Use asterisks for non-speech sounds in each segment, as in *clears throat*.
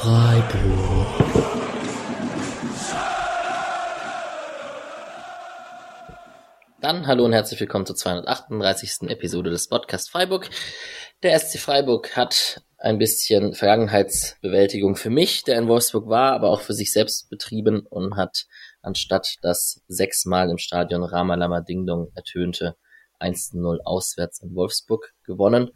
Freiburg. Dann hallo und herzlich willkommen zur 238. Episode des Podcast Freiburg. Der SC Freiburg hat ein bisschen Vergangenheitsbewältigung für mich, der in Wolfsburg war, aber auch für sich selbst betrieben und hat anstatt das sechsmal im Stadion Ramalama Dingdong ertönte 1-0 auswärts in Wolfsburg gewonnen.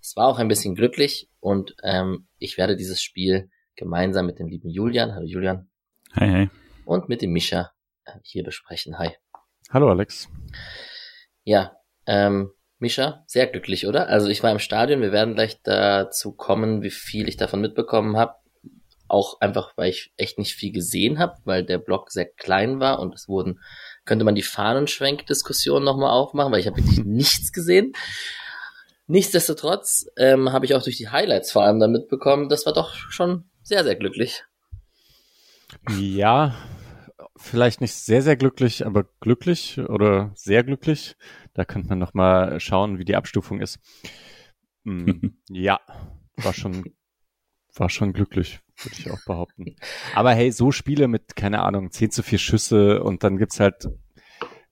Es war auch ein bisschen glücklich und ähm, ich werde dieses Spiel gemeinsam mit dem lieben Julian, hallo Julian. Hi, hi. Und mit dem Mischa äh, hier besprechen. Hi. Hallo Alex. Ja, ähm, Mischa, sehr glücklich, oder? Also ich war im Stadion, wir werden gleich dazu kommen, wie viel ich davon mitbekommen habe. Auch einfach, weil ich echt nicht viel gesehen habe, weil der Block sehr klein war und es wurden, könnte man die Fahnenschwenk-Diskussion nochmal aufmachen, weil ich habe wirklich *laughs* nichts gesehen. Nichtsdestotrotz ähm, habe ich auch durch die Highlights vor allem dann mitbekommen, das war doch schon sehr, sehr glücklich. Ja, vielleicht nicht sehr, sehr glücklich, aber glücklich oder sehr glücklich. Da könnte man nochmal schauen, wie die Abstufung ist. Hm, *laughs* ja, war schon, war schon glücklich, würde ich auch behaupten. Aber hey, so Spiele mit, keine Ahnung, 10 zu 4 Schüsse und dann gibt's halt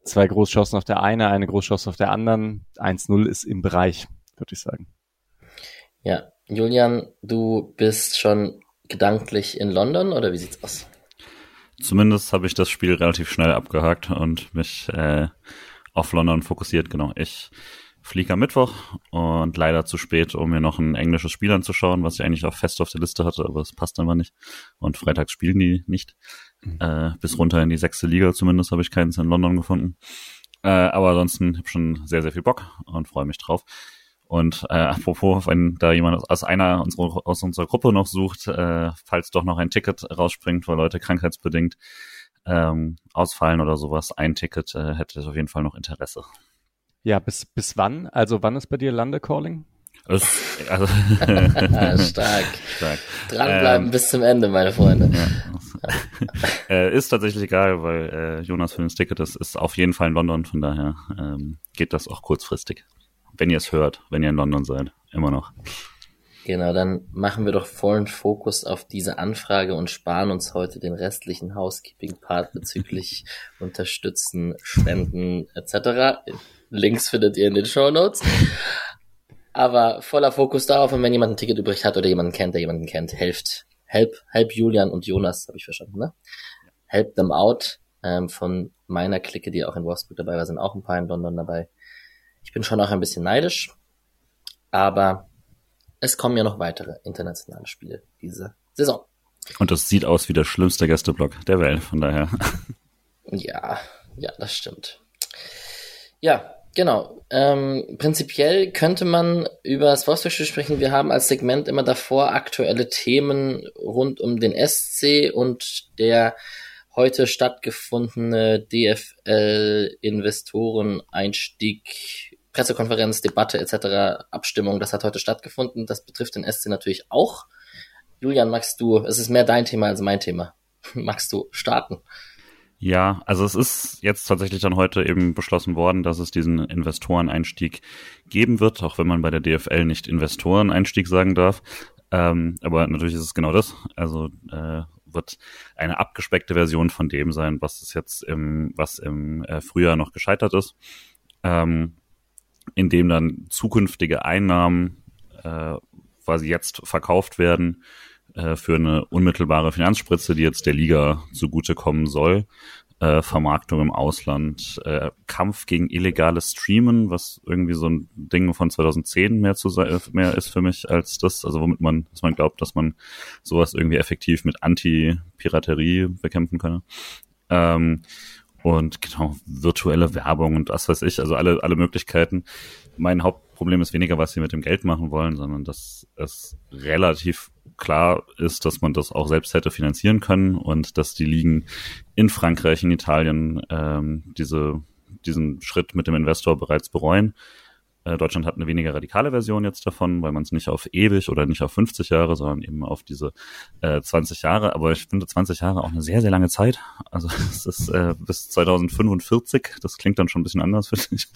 zwei Großchancen auf der eine, eine Großchance auf der anderen. 1-0 ist im Bereich würde ich sagen. Ja, Julian, du bist schon gedanklich in London oder wie sieht's aus? Zumindest habe ich das Spiel relativ schnell abgehakt und mich äh, auf London fokussiert. Genau, ich fliege am Mittwoch und leider zu spät, um mir noch ein englisches Spiel anzuschauen, was ich eigentlich auch fest auf der Liste hatte, aber es passt einfach nicht. Und freitags spielen die nicht. Mhm. Äh, bis runter in die sechste Liga zumindest habe ich keins in London gefunden. Äh, aber ansonsten habe ich schon sehr, sehr viel Bock und freue mich drauf. Und äh, apropos, wenn da jemand aus einer unserer, aus unserer Gruppe noch sucht, äh, falls doch noch ein Ticket rausspringt, weil Leute krankheitsbedingt ähm, ausfallen oder sowas, ein Ticket äh, hätte auf jeden Fall noch Interesse. Ja, bis, bis wann? Also wann ist bei dir Landecalling? also *laughs* Stark. Stark. Dranbleiben ähm, bis zum Ende, meine Freunde. Ja. äh, ist tatsächlich egal, weil äh, Jonas für das Ticket ist, ist auf jeden Fall in London, von daher ähm, geht das auch kurzfristig wenn ihr es hört, wenn ihr in London seid. Immer noch. Genau, dann machen wir doch vollen Fokus auf diese Anfrage und sparen uns heute den restlichen Housekeeping-Part bezüglich *laughs* Unterstützen, Spenden etc. Links findet ihr in den Show Notes. Aber voller Fokus darauf, und wenn jemand ein Ticket übrig hat oder jemanden kennt, der jemanden kennt, helft. Help, help Julian und Jonas, habe ich verstanden, ne? Help them out. Ähm, von meiner Clique, die auch in Wolfsburg dabei war, sind auch ein paar in London dabei. Ich bin schon auch ein bisschen neidisch, aber es kommen ja noch weitere internationale Spiele diese Saison. Und das sieht aus wie der schlimmste Gästeblock der Welt, von daher. Ja, ja, das stimmt. Ja, genau. Ähm, prinzipiell könnte man über das Wolfsburg-Spiel sprechen. Wir haben als Segment immer davor aktuelle Themen rund um den SC und der heute stattgefundene DFL-Investoren-Einstieg Pressekonferenz, Debatte etc., Abstimmung, das hat heute stattgefunden. Das betrifft den SC natürlich auch. Julian, magst du, es ist mehr dein Thema als mein Thema. *laughs* magst du starten? Ja, also es ist jetzt tatsächlich dann heute eben beschlossen worden, dass es diesen Investoreneinstieg geben wird, auch wenn man bei der DFL nicht Investoreneinstieg sagen darf. Ähm, aber natürlich ist es genau das. Also äh, wird eine abgespeckte Version von dem sein, was es jetzt im, was im äh, Frühjahr noch gescheitert ist. Ähm, in dem dann zukünftige Einnahmen äh, quasi jetzt verkauft werden äh, für eine unmittelbare Finanzspritze, die jetzt der Liga zugutekommen soll. Äh, Vermarktung im Ausland, äh, Kampf gegen illegales Streamen, was irgendwie so ein Ding von 2010 mehr zu mehr ist für mich als das, also womit man, dass man glaubt, dass man sowas irgendwie effektiv mit Anti-Piraterie bekämpfen könne. Ähm, und genau, virtuelle Werbung und was weiß ich, also alle, alle Möglichkeiten. Mein Hauptproblem ist weniger, was sie mit dem Geld machen wollen, sondern dass es relativ klar ist, dass man das auch selbst hätte finanzieren können und dass die Ligen in Frankreich, in Italien ähm, diese, diesen Schritt mit dem Investor bereits bereuen Deutschland hat eine weniger radikale Version jetzt davon, weil man es nicht auf ewig oder nicht auf 50 Jahre, sondern eben auf diese äh, 20 Jahre. Aber ich finde 20 Jahre auch eine sehr, sehr lange Zeit. Also *laughs* es ist äh, bis 2045. Das klingt dann schon ein bisschen anders, *laughs* finde ich.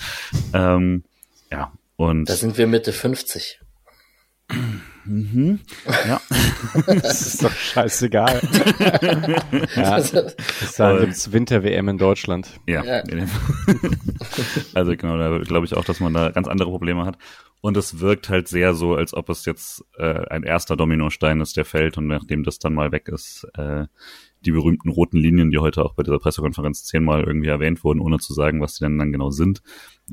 Ähm, ja, und. Da sind wir Mitte 50. Mhm. Ja. *laughs* das ist doch scheißegal. *laughs* ja. Sagen gibt's Winter-WM in Deutschland. Ja. ja. *laughs* also genau, da glaube ich auch, dass man da ganz andere Probleme hat. Und es wirkt halt sehr so, als ob es jetzt äh, ein erster Dominostein ist, der fällt und nachdem das dann mal weg ist, äh, die berühmten roten Linien, die heute auch bei dieser Pressekonferenz zehnmal irgendwie erwähnt wurden, ohne zu sagen, was die denn dann genau sind,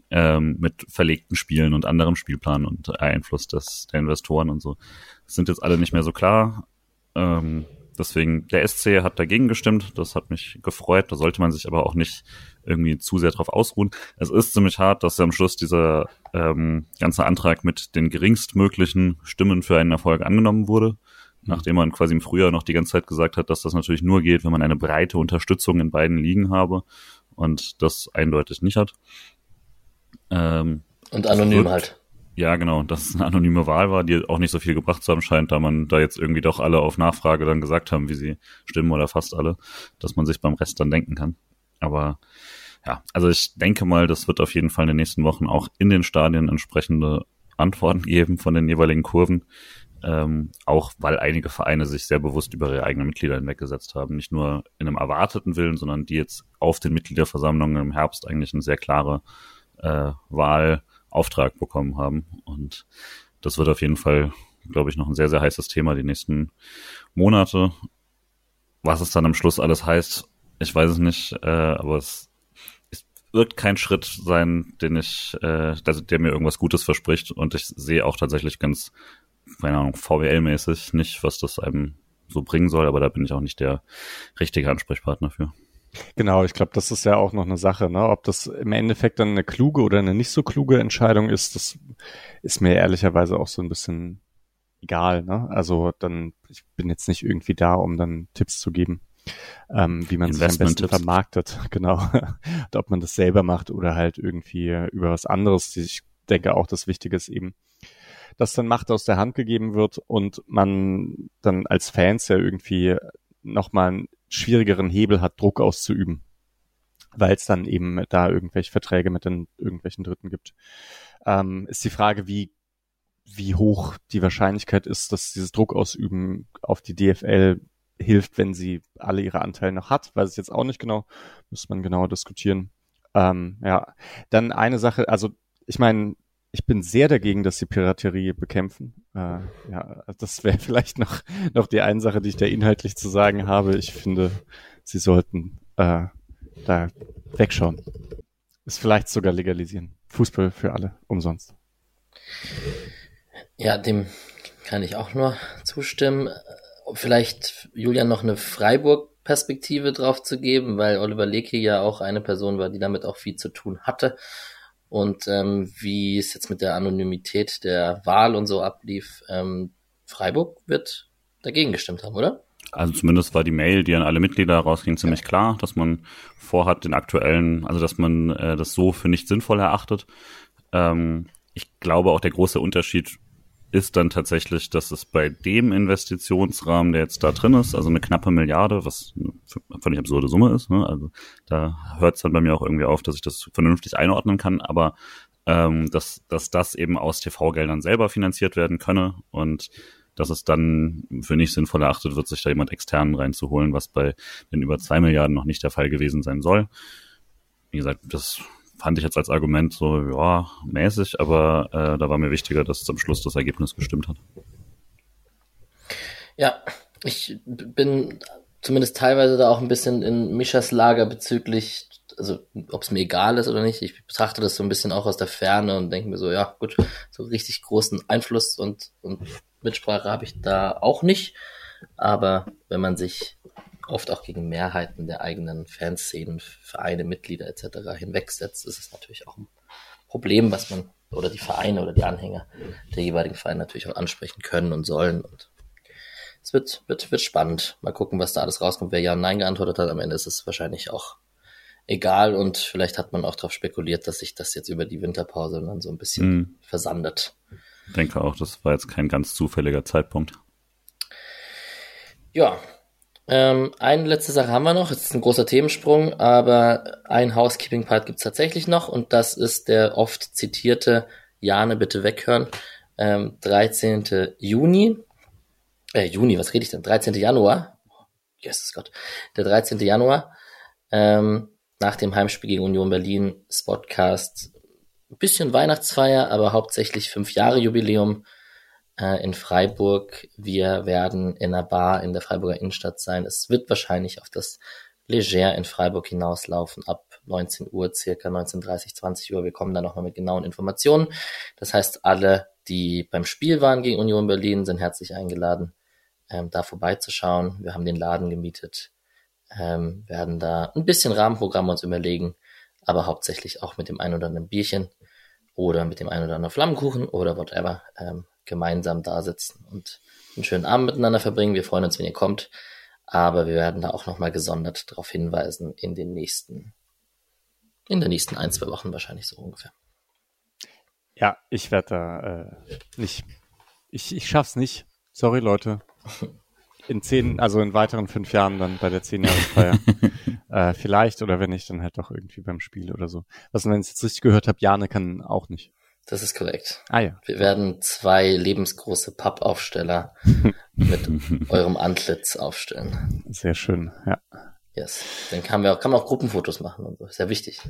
ähm, mit verlegten Spielen und anderem Spielplan und Einfluss des, der Investoren und so, sind jetzt alle nicht mehr so klar. Ähm, deswegen, der SC hat dagegen gestimmt, das hat mich gefreut, da sollte man sich aber auch nicht irgendwie zu sehr drauf ausruhen. Es ist ziemlich hart, dass am Schluss dieser ähm, ganze Antrag mit den geringstmöglichen Stimmen für einen Erfolg angenommen wurde nachdem man quasi im Frühjahr noch die ganze Zeit gesagt hat, dass das natürlich nur geht, wenn man eine breite Unterstützung in beiden Ligen habe und das eindeutig nicht hat. Ähm, und anonym wird, halt. Ja, genau, dass es eine anonyme Wahl war, die auch nicht so viel gebracht zu haben scheint, da man da jetzt irgendwie doch alle auf Nachfrage dann gesagt haben, wie sie stimmen oder fast alle, dass man sich beim Rest dann denken kann. Aber ja, also ich denke mal, das wird auf jeden Fall in den nächsten Wochen auch in den Stadien entsprechende Antworten *laughs* geben von den jeweiligen Kurven ähm, auch weil einige Vereine sich sehr bewusst über ihre eigenen Mitglieder hinweggesetzt haben. Nicht nur in einem erwarteten Willen, sondern die jetzt auf den Mitgliederversammlungen im Herbst eigentlich eine sehr klare äh, Wahlauftrag bekommen haben. Und das wird auf jeden Fall, glaube ich, noch ein sehr, sehr heißes Thema die nächsten Monate. Was es dann am Schluss alles heißt, ich weiß es nicht, äh, aber es, wird kein Schritt sein, den ich, äh, der, der mir irgendwas Gutes verspricht. Und ich sehe auch tatsächlich ganz keine Ahnung, VWL-mäßig nicht, was das einem so bringen soll, aber da bin ich auch nicht der richtige Ansprechpartner für. Genau, ich glaube, das ist ja auch noch eine Sache, ne? Ob das im Endeffekt dann eine kluge oder eine nicht so kluge Entscheidung ist, das ist mir ehrlicherweise auch so ein bisschen egal, ne? Also dann, ich bin jetzt nicht irgendwie da, um dann Tipps zu geben, ähm, wie man sich am besten vermarktet, *laughs* genau. Und ob man das selber macht oder halt irgendwie über was anderes. Ich denke auch, das Wichtige ist eben, das dann Macht aus der Hand gegeben wird und man dann als Fans ja irgendwie nochmal einen schwierigeren Hebel hat, Druck auszuüben, weil es dann eben da irgendwelche Verträge mit den irgendwelchen Dritten gibt. Ähm, ist die Frage, wie wie hoch die Wahrscheinlichkeit ist, dass dieses Druck ausüben auf die DFL hilft, wenn sie alle ihre Anteile noch hat, weiß ich jetzt auch nicht genau, muss man genauer diskutieren. Ähm, ja, dann eine Sache, also ich meine, ich bin sehr dagegen, dass sie Piraterie bekämpfen. Äh, ja, das wäre *laughs* vielleicht noch, noch die eine Sache, die ich da inhaltlich zu sagen habe. Ich finde, sie sollten äh, da wegschauen. Ist vielleicht sogar legalisieren. Fußball für alle, umsonst. Ja, dem kann ich auch nur zustimmen. Vielleicht Julian noch eine Freiburg-Perspektive drauf zu geben, weil Oliver Leke ja auch eine Person war, die damit auch viel zu tun hatte und ähm, wie es jetzt mit der Anonymität der Wahl und so ablief. Ähm, Freiburg wird dagegen gestimmt haben, oder? Also zumindest war die Mail, die an alle Mitglieder rausging, ziemlich ja. klar, dass man vorhat, den aktuellen, also dass man äh, das so für nicht sinnvoll erachtet. Ähm, ich glaube auch der große Unterschied ist dann tatsächlich, dass es bei dem Investitionsrahmen, der jetzt da drin ist, also eine knappe Milliarde, was eine völlig absurde Summe ist, ne? also da hört es dann bei mir auch irgendwie auf, dass ich das vernünftig einordnen kann, aber ähm, dass, dass das eben aus TV-Geldern selber finanziert werden könne und dass es dann für nicht sinnvoll erachtet wird, sich da jemand externen reinzuholen, was bei den über zwei Milliarden noch nicht der Fall gewesen sein soll. Wie gesagt, das fand ich jetzt als Argument so, ja, mäßig, aber äh, da war mir wichtiger, dass zum Schluss das Ergebnis gestimmt hat. Ja, ich bin zumindest teilweise da auch ein bisschen in Mischas Lager bezüglich, also ob es mir egal ist oder nicht. Ich betrachte das so ein bisschen auch aus der Ferne und denke mir so, ja gut, so richtig großen Einfluss und, und Mitsprache habe ich da auch nicht. Aber wenn man sich oft auch gegen Mehrheiten der eigenen Fanszenen, Vereine, Mitglieder etc. hinwegsetzt, ist es natürlich auch ein Problem, was man oder die Vereine oder die Anhänger der jeweiligen Vereine natürlich auch ansprechen können und sollen. Und es wird, wird, wird spannend. Mal gucken, was da alles rauskommt. Wer Ja und Nein geantwortet hat, am Ende ist es wahrscheinlich auch egal und vielleicht hat man auch darauf spekuliert, dass sich das jetzt über die Winterpause dann so ein bisschen mhm. versandet. Ich denke auch, das war jetzt kein ganz zufälliger Zeitpunkt. Ja, ähm, eine letzte Sache haben wir noch. Es ist ein großer Themensprung, aber ein Housekeeping-Part gibt es tatsächlich noch und das ist der oft zitierte Jane, bitte weghören. Ähm, 13. Juni, äh, Juni, was rede ich denn? 13. Januar, Jesus Gott, der 13. Januar, ähm, nach dem Heimspiel gegen Union Berlin, Spotcast, ein bisschen Weihnachtsfeier, aber hauptsächlich fünf Jahre Jubiläum äh, in Freiburg. Wir werden in einer Bar in der Freiburger Innenstadt sein. Es wird wahrscheinlich auf das Leger in Freiburg hinauslaufen ab 19 Uhr, circa 19.30, 20 Uhr. Wir kommen da nochmal mit genauen Informationen. Das heißt, alle, die beim Spiel waren gegen Union Berlin, sind herzlich eingeladen, ähm, da vorbeizuschauen. Wir haben den Laden gemietet, ähm, werden da ein bisschen Rahmenprogramm uns überlegen, aber hauptsächlich auch mit dem ein oder anderen Bierchen oder mit dem ein oder anderen Flammenkuchen oder whatever ähm, gemeinsam da sitzen und einen schönen Abend miteinander verbringen. Wir freuen uns, wenn ihr kommt. Aber wir werden da auch nochmal gesondert darauf hinweisen in den nächsten, in den nächsten ein, zwei Wochen wahrscheinlich so ungefähr. Ja, ich werde da äh, nicht, ich, ich schaff's nicht. Sorry, Leute. In zehn, also in weiteren fünf Jahren dann bei der Zehnjahresfeier. *laughs* äh, vielleicht oder wenn nicht, dann halt doch irgendwie beim Spiel oder so. Was, wenn ich jetzt richtig gehört habe, Jane kann auch nicht. Das ist korrekt. Ah ja. Wir werden zwei lebensgroße Pappaufsteller *laughs* mit eurem Antlitz aufstellen. Sehr schön, ja. Yes. Dann kann, wir auch, kann man auch Gruppenfotos machen und so. Ist ja wichtig.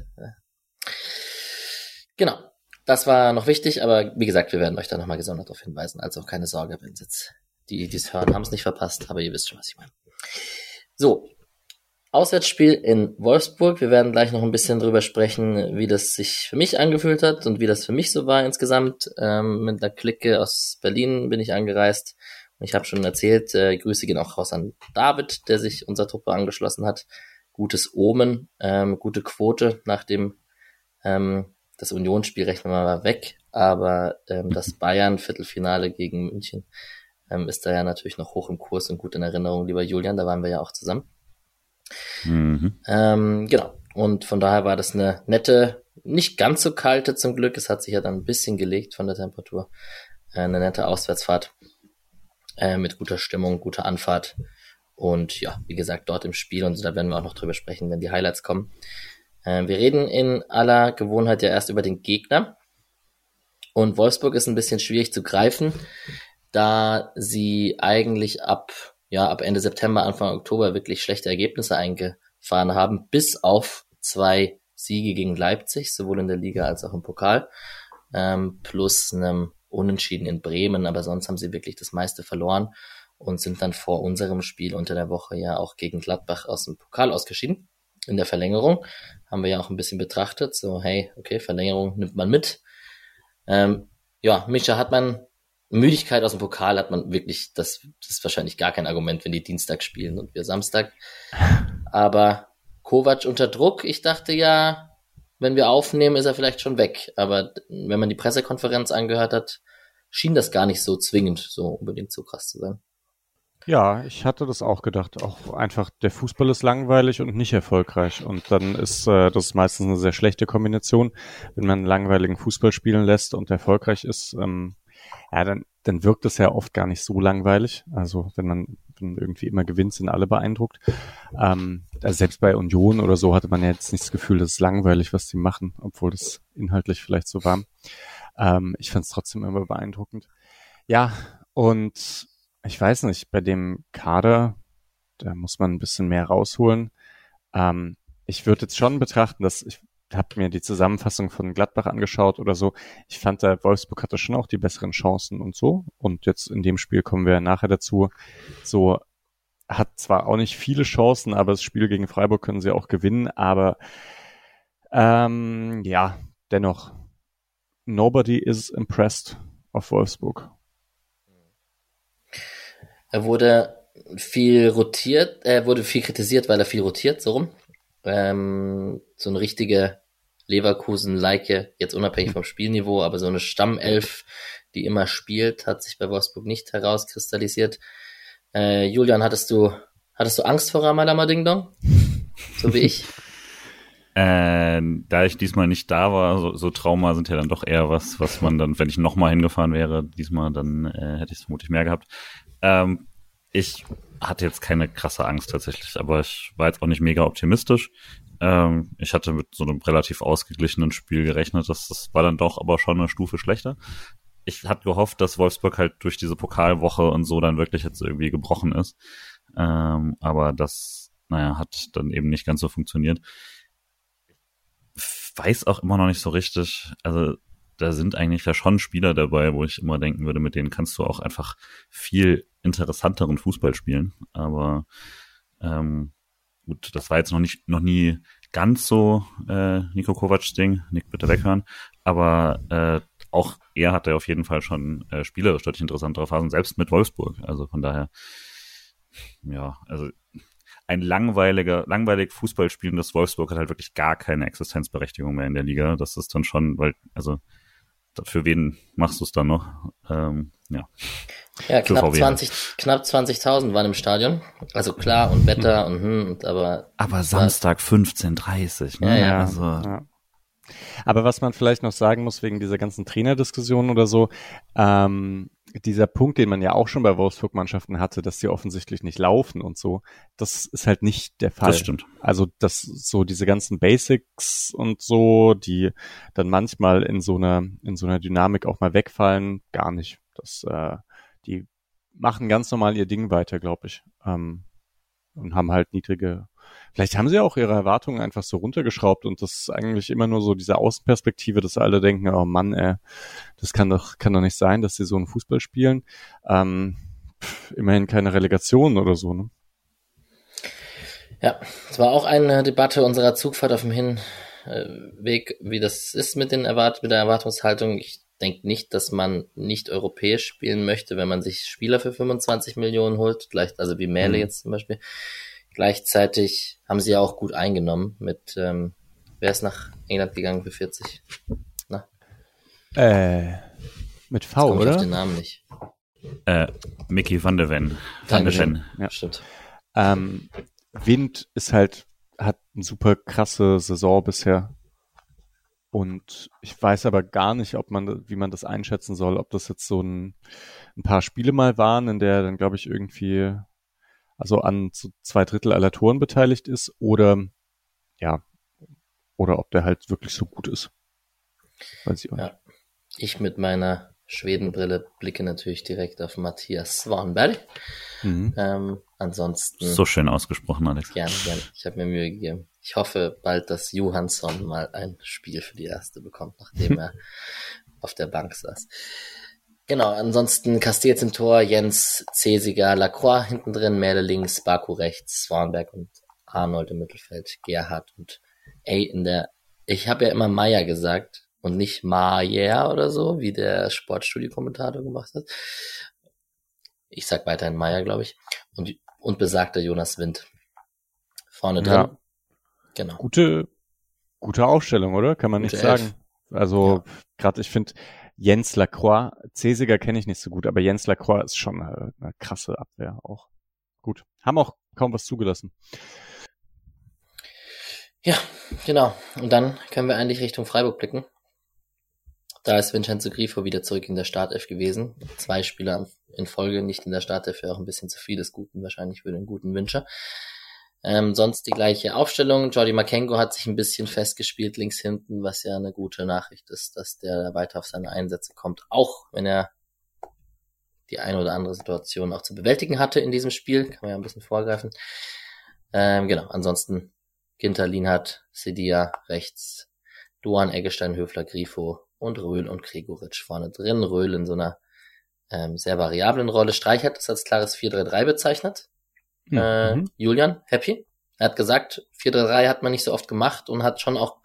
Genau. Das war noch wichtig, aber wie gesagt, wir werden euch da nochmal gesondert darauf hinweisen. Also keine Sorge, wenn jetzt die, die es hören, haben es nicht verpasst, aber ihr wisst schon, was ich meine. So, Auswärtsspiel in Wolfsburg. Wir werden gleich noch ein bisschen drüber sprechen, wie das sich für mich angefühlt hat und wie das für mich so war insgesamt. Ähm, mit einer Clique aus Berlin bin ich angereist. Und ich habe schon erzählt, äh, Grüße gehen auch raus an David, der sich unserer Truppe angeschlossen hat. Gutes Omen, ähm, gute Quote nach dem ähm, das Unionsspiel rechnen wir mal weg, aber ähm, das Bayern Viertelfinale gegen München ähm, ist da ja natürlich noch hoch im Kurs und gut in Erinnerung, lieber Julian, da waren wir ja auch zusammen. Mhm. Ähm, genau. Und von daher war das eine nette, nicht ganz so kalte zum Glück. Es hat sich ja dann ein bisschen gelegt von der Temperatur. Äh, eine nette Auswärtsfahrt äh, mit guter Stimmung, guter Anfahrt. Und ja, wie gesagt, dort im Spiel und da werden wir auch noch drüber sprechen, wenn die Highlights kommen. Äh, wir reden in aller Gewohnheit ja erst über den Gegner. Und Wolfsburg ist ein bisschen schwierig zu greifen, da sie eigentlich ab ja, ab Ende September, Anfang Oktober wirklich schlechte Ergebnisse eingefahren haben, bis auf zwei Siege gegen Leipzig, sowohl in der Liga als auch im Pokal, ähm, plus einem Unentschieden in Bremen, aber sonst haben sie wirklich das meiste verloren und sind dann vor unserem Spiel unter der Woche ja auch gegen Gladbach aus dem Pokal ausgeschieden. In der Verlängerung haben wir ja auch ein bisschen betrachtet, so hey, okay, Verlängerung nimmt man mit. Ähm, ja, Micha, hat man Müdigkeit aus dem Pokal hat man wirklich, das, das ist wahrscheinlich gar kein Argument, wenn die Dienstag spielen und wir Samstag. Aber Kovac unter Druck, ich dachte ja, wenn wir aufnehmen, ist er vielleicht schon weg. Aber wenn man die Pressekonferenz angehört hat, schien das gar nicht so zwingend, so unbedingt so krass zu sein. Ja, ich hatte das auch gedacht. Auch einfach, der Fußball ist langweilig und nicht erfolgreich. Und dann ist äh, das meistens eine sehr schlechte Kombination, wenn man langweiligen Fußball spielen lässt und erfolgreich ist. Ähm, ja, dann, dann wirkt es ja oft gar nicht so langweilig. Also wenn man wenn irgendwie immer gewinnt, sind alle beeindruckt. Ähm, also selbst bei Union oder so hatte man ja jetzt nicht das Gefühl, das ist langweilig, was die machen, obwohl das inhaltlich vielleicht so war. Ähm, ich fand es trotzdem immer beeindruckend. Ja, und ich weiß nicht, bei dem Kader, da muss man ein bisschen mehr rausholen. Ähm, ich würde jetzt schon betrachten, dass ich habe mir die Zusammenfassung von Gladbach angeschaut oder so. Ich fand, da Wolfsburg hatte schon auch die besseren Chancen und so. Und jetzt in dem Spiel kommen wir nachher dazu. So hat zwar auch nicht viele Chancen, aber das Spiel gegen Freiburg können sie auch gewinnen. Aber ähm, ja, dennoch, nobody is impressed auf Wolfsburg. Er wurde viel rotiert, er wurde viel kritisiert, weil er viel rotiert, so rum. Ähm, so eine richtige Leverkusen-like, jetzt unabhängig vom Spielniveau, aber so eine Stammelf, die immer spielt, hat sich bei Wolfsburg nicht herauskristallisiert. Äh, Julian, hattest du, hattest du Angst vor Ramalama Ding Dong? So wie ich? *laughs* Äh, da ich diesmal nicht da war, so, so Trauma sind ja dann doch eher was, was man dann, wenn ich nochmal hingefahren wäre, diesmal, dann äh, hätte ich es vermutlich mehr gehabt. Ähm, ich hatte jetzt keine krasse Angst tatsächlich, aber ich war jetzt auch nicht mega optimistisch. Ähm, ich hatte mit so einem relativ ausgeglichenen Spiel gerechnet. Das, das war dann doch aber schon eine Stufe schlechter. ich hatte gehofft, dass Wolfsburg halt durch diese Pokalwoche und so dann wirklich jetzt irgendwie gebrochen ist. Ähm, aber das, naja, hat dann eben nicht ganz so funktioniert. Weiß auch immer noch nicht so richtig, also da sind eigentlich ja schon Spieler dabei, wo ich immer denken würde, mit denen kannst du auch einfach viel interessanteren Fußball spielen. Aber ähm, gut, das war jetzt noch nicht, noch nie ganz so äh, Nico Kovacs Ding, Nick bitte weghören. Aber äh, auch er hatte auf jeden Fall schon äh, spielerisch deutlich interessantere Phasen, selbst mit Wolfsburg. Also von daher, ja, also ein langweiliger, langweilig Fußball spielendes Wolfsburg hat halt wirklich gar keine Existenzberechtigung mehr in der Liga. Das ist dann schon, weil, also für wen machst du es dann noch? Ähm, ja. Ja, knapp 20, knapp 20.000 waren im Stadion. Also klar und Wetter und hm, und aber. Aber Samstag 15.30 ne? Ja, ja. Also, ja. Aber was man vielleicht noch sagen muss wegen dieser ganzen Trainerdiskussion oder so, ähm, dieser Punkt, den man ja auch schon bei Wolfsburg-Mannschaften hatte, dass sie offensichtlich nicht laufen und so, das ist halt nicht der Fall. Das stimmt. Also das so diese ganzen Basics und so, die dann manchmal in so einer in so einer Dynamik auch mal wegfallen, gar nicht. Das äh, die machen ganz normal ihr Ding weiter, glaube ich, ähm, und haben halt niedrige Vielleicht haben sie auch ihre Erwartungen einfach so runtergeschraubt und das ist eigentlich immer nur so diese Außenperspektive, dass alle denken, oh Mann, ey, das kann doch, kann doch nicht sein, dass sie so einen Fußball spielen. Ähm, pff, immerhin keine Relegation oder so, ne? Ja, es war auch eine Debatte unserer Zugfahrt auf dem Hinweg, wie das ist mit, den Erwart mit der Erwartungshaltung. Ich denke nicht, dass man nicht europäisch spielen möchte, wenn man sich Spieler für 25 Millionen holt, gleich, also wie Mähle mhm. jetzt zum Beispiel. Gleichzeitig haben sie ja auch gut eingenommen mit, ähm, wer ist nach England gegangen für 40? Na? Äh, mit V, oder? Ich auf den Namen nicht. Äh, Mickey van der Ven. Van der Ven. Ja, stimmt. Ähm, Wind ist halt, hat eine super krasse Saison bisher. Und ich weiß aber gar nicht, ob man, wie man das einschätzen soll, ob das jetzt so ein, ein paar Spiele mal waren, in der dann, glaube ich, irgendwie also an so zwei Drittel aller Toren beteiligt ist oder ja, oder ob der halt wirklich so gut ist. Weiß ich auch ja. Ich mit meiner Schwedenbrille blicke natürlich direkt auf Matthias Swanberg. Mhm. Ähm, ansonsten. So schön ausgesprochen, Alex. Gerne, gerne. Ich habe mir Mühe gegeben. Ich hoffe bald, dass Johansson mal ein Spiel für die erste bekommt, nachdem *laughs* er auf der Bank saß. Genau, ansonsten Castells im Tor, Jens, Cesiger, Lacroix hinten drin, Merle links, Baku rechts, Swanberg und Arnold im Mittelfeld, Gerhard und ey, in der, ich habe ja immer Meier gesagt und nicht Maier oder so, wie der Sportstudio-Kommentator gemacht hat. Ich sag weiterhin Meier, glaube ich. Und, und besagter Jonas Wind. Vorne drin. Ja. Genau. Gute, gute Aufstellung, oder? Kann man gute nicht sagen. Also, ja. gerade ich finde, Jens Lacroix, Cesiger kenne ich nicht so gut, aber Jens Lacroix ist schon eine, eine krasse Abwehr auch. Gut. Haben auch kaum was zugelassen. Ja, genau. Und dann können wir eigentlich Richtung Freiburg blicken. Da ist Vincenzo Grifo wieder zurück in der Startelf gewesen. Zwei Spieler in Folge nicht in der Startelf wäre auch ein bisschen zu viel des Guten, wahrscheinlich für den guten Wünscher. Ähm, sonst die gleiche Aufstellung. Jordi Makengo hat sich ein bisschen festgespielt links hinten, was ja eine gute Nachricht ist, dass der weiter auf seine Einsätze kommt, auch wenn er die eine oder andere Situation auch zu bewältigen hatte in diesem Spiel. Kann man ja ein bisschen vorgreifen. Ähm, genau, ansonsten Ginter, Lienhardt, Sedia rechts, Duan, Eggestein, Höfler, Grifo und Röhl und Gregoritsch vorne drin. Röhl in so einer ähm, sehr variablen Rolle. Streich hat das als klares 4-3-3 bezeichnet. Äh, mhm. Julian, happy? Er hat gesagt, 4-3-3 hat man nicht so oft gemacht und hat schon auch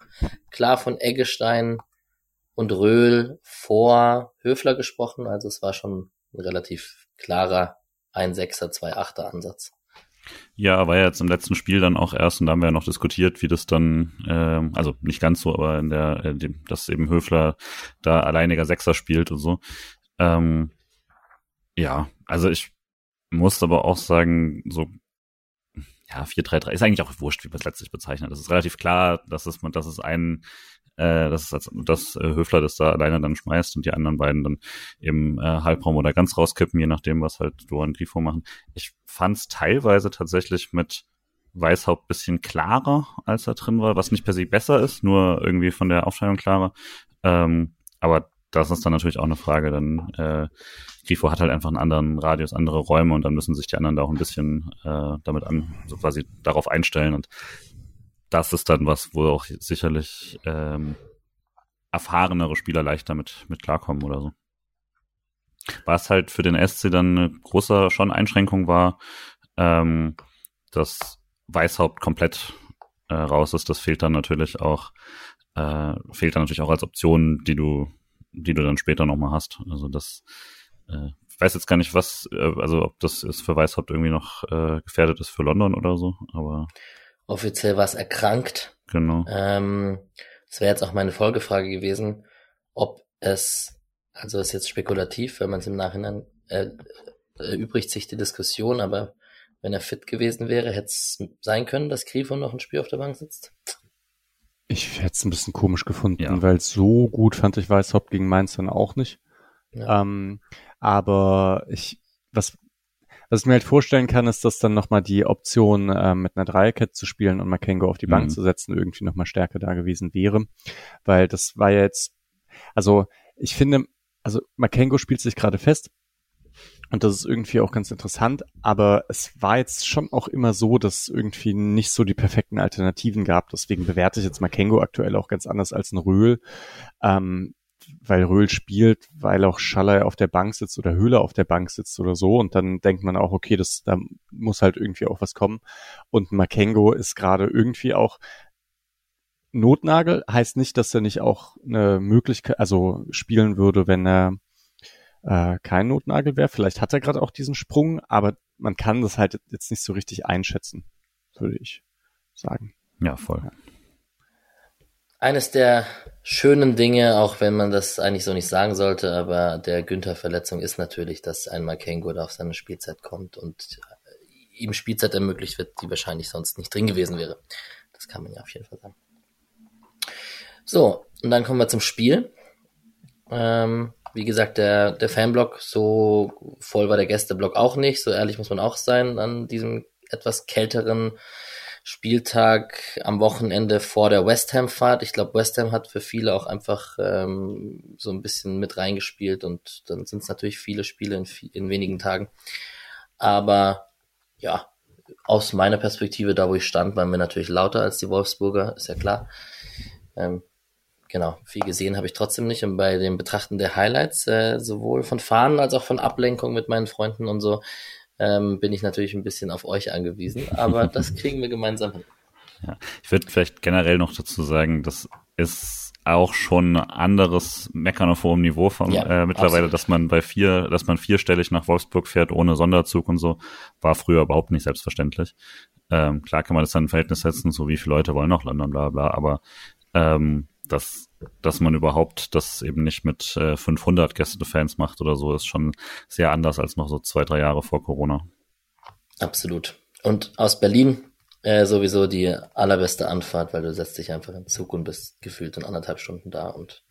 klar von Eggestein und Röhl vor Höfler gesprochen. Also es war schon ein relativ klarer 1-6er, 2-8er Ansatz. Ja, war ja jetzt im letzten Spiel dann auch erst und da haben wir ja noch diskutiert, wie das dann, äh, also nicht ganz so, aber in der, äh, dem, dass eben Höfler da alleiniger Sechser spielt und so. Ähm, ja, also ich muss aber auch sagen, so ja, 4-3-3 ist eigentlich auch wurscht, wie man es letztlich bezeichnet. Es ist relativ klar, dass es, dass es ein, äh, dass, es, dass äh, Höfler das da alleine dann schmeißt und die anderen beiden dann im äh, Halbraum oder ganz rauskippen, je nachdem, was halt Dora und Grifo machen. Ich fand es teilweise tatsächlich mit Weißhaupt bisschen klarer, als er drin war, was nicht per se besser ist, nur irgendwie von der Aufteilung klarer. Ähm, aber das ist dann natürlich auch eine Frage. Dann äh, Grifo hat halt einfach einen anderen Radius, andere Räume und dann müssen sich die anderen da auch ein bisschen äh, damit an, so quasi darauf einstellen. Und das ist dann was, wo auch sicherlich ähm, erfahrenere Spieler leichter mit, mit klarkommen oder so. Was halt für den SC dann eine große schon Einschränkung war, ähm, dass Weißhaupt komplett äh, raus ist, das fehlt dann natürlich auch, äh, fehlt dann natürlich auch als Option, die du, die du dann später nochmal hast. Also das, äh, ich weiß jetzt gar nicht, was, äh, also ob das ist für Weißhaupt irgendwie noch äh, gefährdet ist für London oder so, aber. Offiziell war es erkrankt. Genau. Ähm, das wäre jetzt auch meine Folgefrage gewesen, ob es, also ist jetzt spekulativ, wenn man es im Nachhinein äh, erübrigt sich die Diskussion, aber wenn er fit gewesen wäre, hätte es sein können, dass Grifo noch ein Spiel auf der Bank sitzt? Ich hätte es ein bisschen komisch gefunden, ja. weil so gut fand ich Weißhaupt gegen Mainz dann auch nicht. Ja. Ähm, aber ich, was, was ich mir halt vorstellen kann, ist, dass dann nochmal die Option, äh, mit einer Dreierkette zu spielen und Makengo auf die Bank mhm. zu setzen, irgendwie nochmal stärker da gewesen wäre. Weil das war ja jetzt, also ich finde, also Makengo spielt sich gerade fest, und das ist irgendwie auch ganz interessant, aber es war jetzt schon auch immer so, dass es irgendwie nicht so die perfekten Alternativen gab. Deswegen bewerte ich jetzt Makengo aktuell auch ganz anders als ein Röhl, ähm, weil Röhl spielt, weil auch Schaller auf der Bank sitzt oder Höhler auf der Bank sitzt oder so. Und dann denkt man auch, okay, das, da muss halt irgendwie auch was kommen. Und Makengo ist gerade irgendwie auch Notnagel, heißt nicht, dass er nicht auch eine Möglichkeit, also spielen würde, wenn er äh, kein Notnagel wäre. Vielleicht hat er gerade auch diesen Sprung, aber man kann das halt jetzt nicht so richtig einschätzen, würde ich sagen. Ja, voll. Ja. Eines der schönen Dinge, auch wenn man das eigentlich so nicht sagen sollte, aber der Günther-Verletzung ist natürlich, dass ein Makengo da auf seine Spielzeit kommt und ihm Spielzeit ermöglicht wird, die wahrscheinlich sonst nicht drin gewesen wäre. Das kann man ja auf jeden Fall sagen. So, und dann kommen wir zum Spiel. Ähm, wie gesagt, der, der Fanblock, so voll war der Gästeblock auch nicht, so ehrlich muss man auch sein an diesem etwas kälteren Spieltag am Wochenende vor der West Ham-Fahrt. Ich glaube, West Ham hat für viele auch einfach ähm, so ein bisschen mit reingespielt und dann sind es natürlich viele Spiele in, in wenigen Tagen. Aber ja, aus meiner Perspektive, da wo ich stand, waren wir natürlich lauter als die Wolfsburger, ist ja klar. Ähm, genau, viel gesehen habe ich trotzdem nicht. Und bei dem Betrachten der Highlights, äh, sowohl von Fahnen als auch von Ablenkung mit meinen Freunden und so, ähm, bin ich natürlich ein bisschen auf euch angewiesen. Aber das *laughs* kriegen wir gemeinsam hin. Ja, ich würde vielleicht generell noch dazu sagen, das ist auch schon ein anderes Meckern auf hohem Niveau von ja, äh, mittlerweile, absolut. dass man bei vier, dass man vierstellig nach Wolfsburg fährt ohne Sonderzug und so, war früher überhaupt nicht selbstverständlich. Ähm, klar kann man das dann in Verhältnis setzen, so wie viele Leute wollen noch London, bla bla, aber ähm, dass, dass man überhaupt das eben nicht mit äh, 500 Gästefans macht oder so, ist schon sehr anders als noch so zwei, drei Jahre vor Corona. Absolut. Und aus Berlin äh, sowieso die allerbeste Anfahrt, weil du setzt dich einfach in Zug und bist gefühlt in anderthalb Stunden da und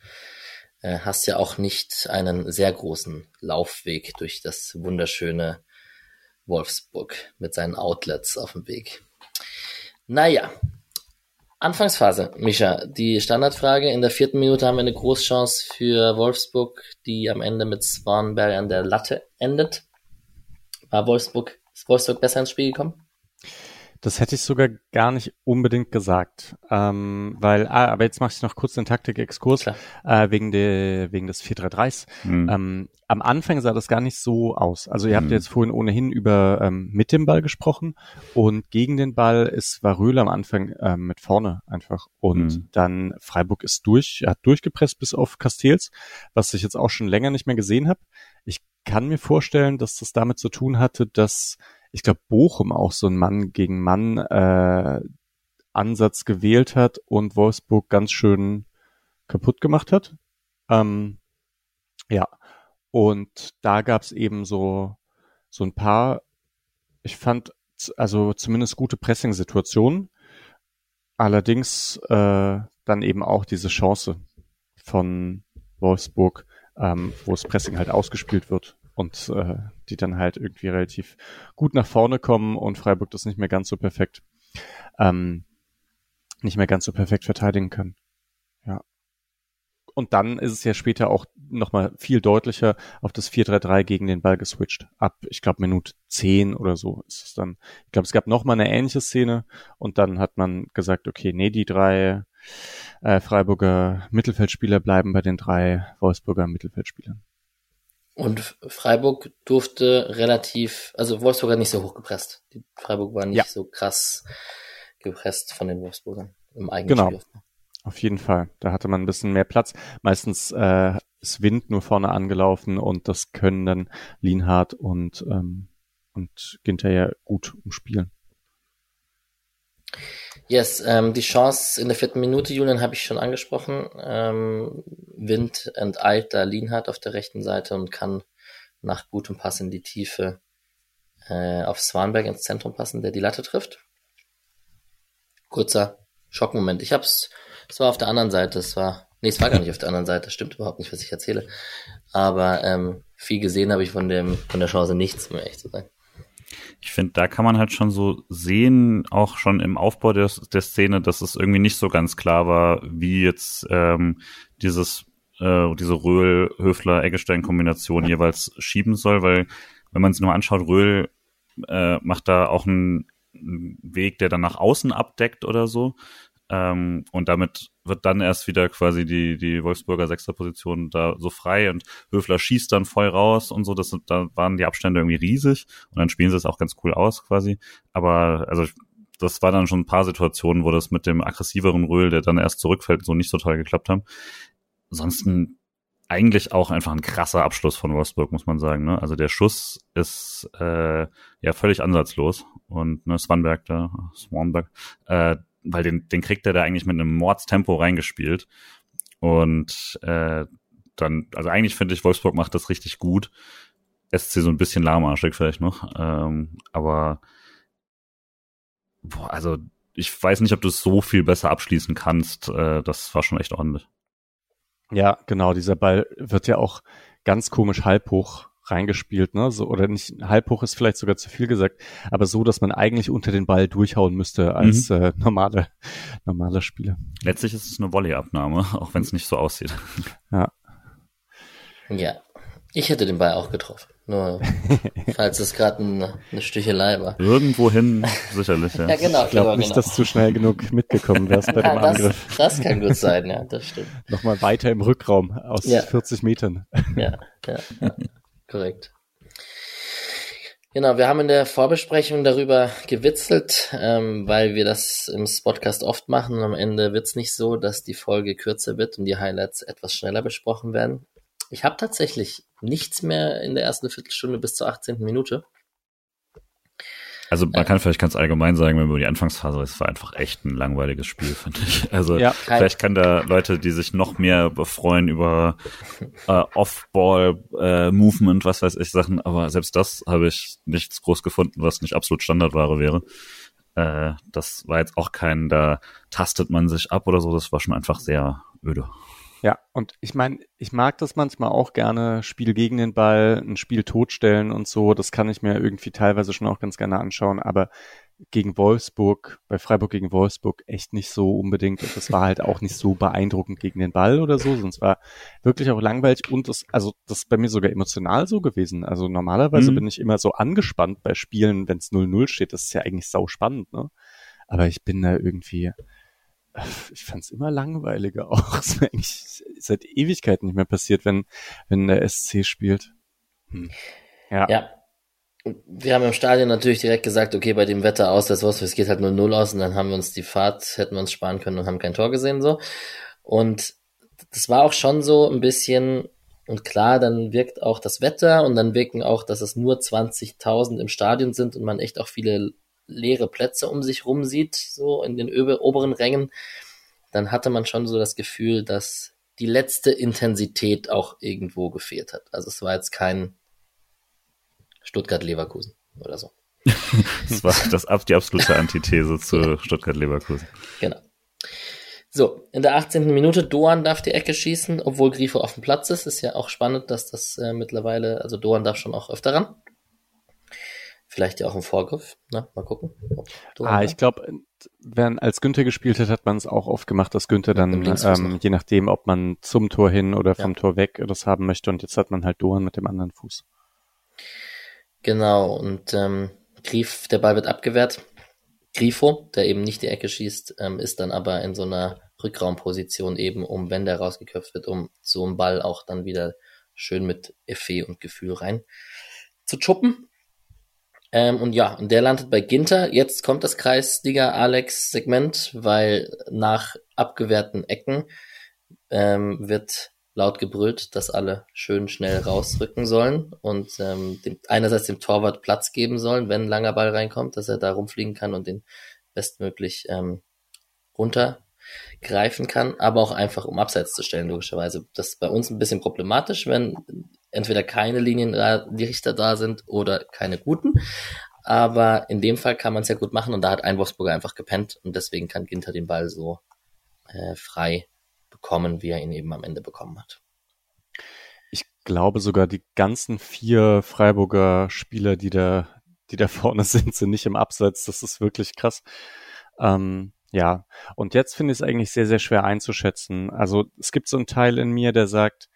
äh, hast ja auch nicht einen sehr großen Laufweg durch das wunderschöne Wolfsburg mit seinen Outlets auf dem Weg. Naja, Anfangsphase, Mischa. Die Standardfrage. In der vierten Minute haben wir eine Großchance für Wolfsburg, die am Ende mit Swanberg an der Latte endet. War Wolfsburg, ist Wolfsburg besser ins Spiel gekommen? Das hätte ich sogar gar nicht unbedingt gesagt, ähm, weil, ah, aber jetzt mache ich noch kurz den Taktik-Exkurs äh, wegen, der, wegen des 4-3-3s. Mhm. Ähm, am Anfang sah das gar nicht so aus. Also ihr habt mhm. jetzt vorhin ohnehin über ähm, mit dem Ball gesprochen und gegen den Ball ist war Röhle am Anfang ähm, mit vorne einfach und mhm. dann Freiburg ist durch, er hat durchgepresst bis auf Castells, was ich jetzt auch schon länger nicht mehr gesehen habe. Ich kann mir vorstellen, dass das damit zu tun hatte, dass ich glaube, Bochum auch so ein Mann gegen Mann äh, Ansatz gewählt hat und Wolfsburg ganz schön kaputt gemacht hat. Ähm, ja, und da gab's eben so so ein paar, ich fand also zumindest gute Pressing-Situationen. Allerdings äh, dann eben auch diese Chance von Wolfsburg, ähm, wo das Pressing halt ausgespielt wird und äh, die dann halt irgendwie relativ gut nach vorne kommen und Freiburg das nicht mehr ganz so perfekt, ähm, nicht mehr ganz so perfekt verteidigen kann. Ja. und dann ist es ja später auch nochmal viel deutlicher auf das 4-3-3 gegen den Ball geswitcht. Ab, ich glaube, Minute 10 oder so ist es dann. Ich glaube, es gab nochmal eine ähnliche Szene und dann hat man gesagt, okay, nee, die drei äh, Freiburger Mittelfeldspieler bleiben bei den drei Wolfsburger Mittelfeldspielern. Und Freiburg durfte relativ, also Wolfsburg hat nicht so hoch gepresst. Die Freiburg war nicht ja. so krass gepresst von den Wolfsburgern im eigenen genau. Spiel. Auf jeden Fall. Da hatte man ein bisschen mehr Platz. Meistens äh, ist Wind nur vorne angelaufen und das können dann Lienhardt und, ähm, und Ginter ja gut umspielen. Yes, ähm, die Chance in der vierten Minute, Julian, habe ich schon angesprochen. Ähm, Wind enteilt da Lienhardt auf der rechten Seite und kann nach gutem Pass in die Tiefe äh, auf Swanberg ins Zentrum passen, der die Latte trifft. Kurzer Schockmoment. Ich hab's, es war auf der anderen Seite, es war, nee, es war gar nicht auf der anderen Seite, stimmt überhaupt nicht, was ich erzähle. Aber ähm, viel gesehen habe ich von dem, von der Chance nichts, um echt zu sein ich finde, da kann man halt schon so sehen, auch schon im Aufbau der, der Szene, dass es irgendwie nicht so ganz klar war, wie jetzt ähm, dieses äh, diese Röhl-Höfler-Eggestein-Kombination jeweils schieben soll, weil wenn man es nur anschaut, Röhl äh, macht da auch einen, einen Weg, der dann nach außen abdeckt oder so. Ähm, und damit wird dann erst wieder quasi die, die Wolfsburger Sechsterposition da so frei und Höfler schießt dann voll raus und so. Das, da waren die Abstände irgendwie riesig und dann spielen sie es auch ganz cool aus quasi. Aber also das war dann schon ein paar Situationen, wo das mit dem aggressiveren Röhl, der dann erst zurückfällt, so nicht so toll geklappt haben. Ansonsten eigentlich auch einfach ein krasser Abschluss von Wolfsburg, muss man sagen. Ne? Also der Schuss ist äh, ja völlig ansatzlos. Und ne, Swanberg da, Swanberg, äh, weil den, den kriegt er da eigentlich mit einem Mordstempo reingespielt. Und äh, dann, also eigentlich finde ich, Wolfsburg macht das richtig gut. SC so ein bisschen lahmarschig vielleicht noch. Ähm, aber boah, also ich weiß nicht, ob du es so viel besser abschließen kannst. Äh, das war schon echt ordentlich. Ja, genau. Dieser Ball wird ja auch ganz komisch halb hoch reingespielt, ne? So, oder nicht halb hoch ist vielleicht sogar zu viel gesagt, aber so, dass man eigentlich unter den Ball durchhauen müsste als mhm. äh, normale, normaler Spieler. Letztlich ist es eine Volleyabnahme, auch wenn es nicht so aussieht. Ja. Ja. Ich hätte den Ball auch getroffen. Nur, *laughs* falls es gerade eine, eine Stichelei war. Irgendwohin, *laughs* sicherlich, ja. ja, genau. Ich glaube genau, nicht, genau. dass du schnell genug mitgekommen wärst bei ja, dem das, Angriff. Das kann gut sein, ja, das stimmt. Nochmal weiter im Rückraum aus ja. 40 Metern. Ja, ja, ja. *laughs* Korrekt. Genau, wir haben in der Vorbesprechung darüber gewitzelt, ähm, weil wir das im Spotcast oft machen und am Ende wird's nicht so, dass die Folge kürzer wird und die Highlights etwas schneller besprochen werden. Ich habe tatsächlich nichts mehr in der ersten Viertelstunde bis zur 18. Minute. Also man kann vielleicht ganz allgemein sagen, wenn wir über die Anfangsphase, es war einfach echt ein langweiliges Spiel, *laughs* finde ich. Also ja, vielleicht kann da Leute, die sich noch mehr freuen über äh, Off-Ball-Movement, äh, was weiß ich, Sachen, aber selbst das habe ich nichts groß gefunden, was nicht absolut Standardware wäre. Äh, das war jetzt auch kein, da tastet man sich ab oder so, das war schon einfach sehr öde. Ja, und ich meine, ich mag das manchmal auch gerne, Spiel gegen den Ball, ein Spiel totstellen und so. Das kann ich mir irgendwie teilweise schon auch ganz gerne anschauen, aber gegen Wolfsburg, bei Freiburg gegen Wolfsburg echt nicht so unbedingt. Und das war halt auch nicht so beeindruckend gegen den Ball oder so, sonst war wirklich auch langweilig und das, also das ist bei mir sogar emotional so gewesen. Also normalerweise mhm. bin ich immer so angespannt bei Spielen, wenn es 0-0 steht. Das ist ja eigentlich sau spannend, ne? Aber ich bin da irgendwie, ich fand es immer langweiliger *laughs* auch. Es ist eigentlich seit Ewigkeiten nicht mehr passiert, wenn, wenn der SC spielt. Hm. Ja. ja. Wir haben im Stadion natürlich direkt gesagt, okay, bei dem Wetter aus, das was, es geht halt nur null aus und dann haben wir uns die Fahrt, hätten wir uns sparen können und haben kein Tor gesehen, so. Und das war auch schon so ein bisschen, und klar, dann wirkt auch das Wetter und dann wirken auch, dass es nur 20.000 im Stadion sind und man echt auch viele leere Plätze um sich rum sieht, so in den oberen Rängen, dann hatte man schon so das Gefühl, dass die letzte Intensität auch irgendwo gefehlt hat. Also es war jetzt kein Stuttgart-Leverkusen oder so. *laughs* das war das, die absolute Antithese zu Stuttgart-Leverkusen. Genau. So, in der 18. Minute, Doan darf die Ecke schießen, obwohl Grifo auf dem Platz ist. Ist ja auch spannend, dass das äh, mittlerweile, also Doan darf schon auch öfter ran. Vielleicht ja auch ein Vorgriff. Na, mal gucken. Ah, ich glaube, wenn als Günther gespielt hat, hat man es auch oft gemacht, dass Günther dann, ähm, je nachdem, ob man zum Tor hin oder vom ja. Tor weg das haben möchte. Und jetzt hat man halt Doan mit dem anderen Fuß. Genau, und ähm, Grief, der Ball wird abgewehrt. Grifo, der eben nicht die Ecke schießt, ähm, ist dann aber in so einer Rückraumposition eben, um, wenn der rausgeköpft wird, um so einen Ball auch dann wieder schön mit Effet und Gefühl rein zu chuppen. Ähm, und ja, und der landet bei Ginter. Jetzt kommt das Kreisliga-Alex-Segment, weil nach abgewehrten Ecken ähm, wird laut gebrüllt, dass alle schön schnell rausrücken sollen und ähm, dem, einerseits dem Torwart Platz geben sollen, wenn ein langer Ball reinkommt, dass er da rumfliegen kann und den bestmöglich ähm, runtergreifen kann, aber auch einfach um Abseits zu stellen, logischerweise. Das ist bei uns ein bisschen problematisch, wenn entweder keine Linienrichter da sind oder keine guten. Aber in dem Fall kann man es ja gut machen und da hat ein Wolfsburger einfach gepennt und deswegen kann Ginter den Ball so äh, frei bekommen, wie er ihn eben am Ende bekommen hat. Ich glaube sogar die ganzen vier Freiburger Spieler, die da, die da *laughs* vorne sind, sind nicht im Abseits. Das ist wirklich krass. Ähm, ja, und jetzt finde ich es eigentlich sehr, sehr schwer einzuschätzen. Also es gibt so einen Teil in mir, der sagt,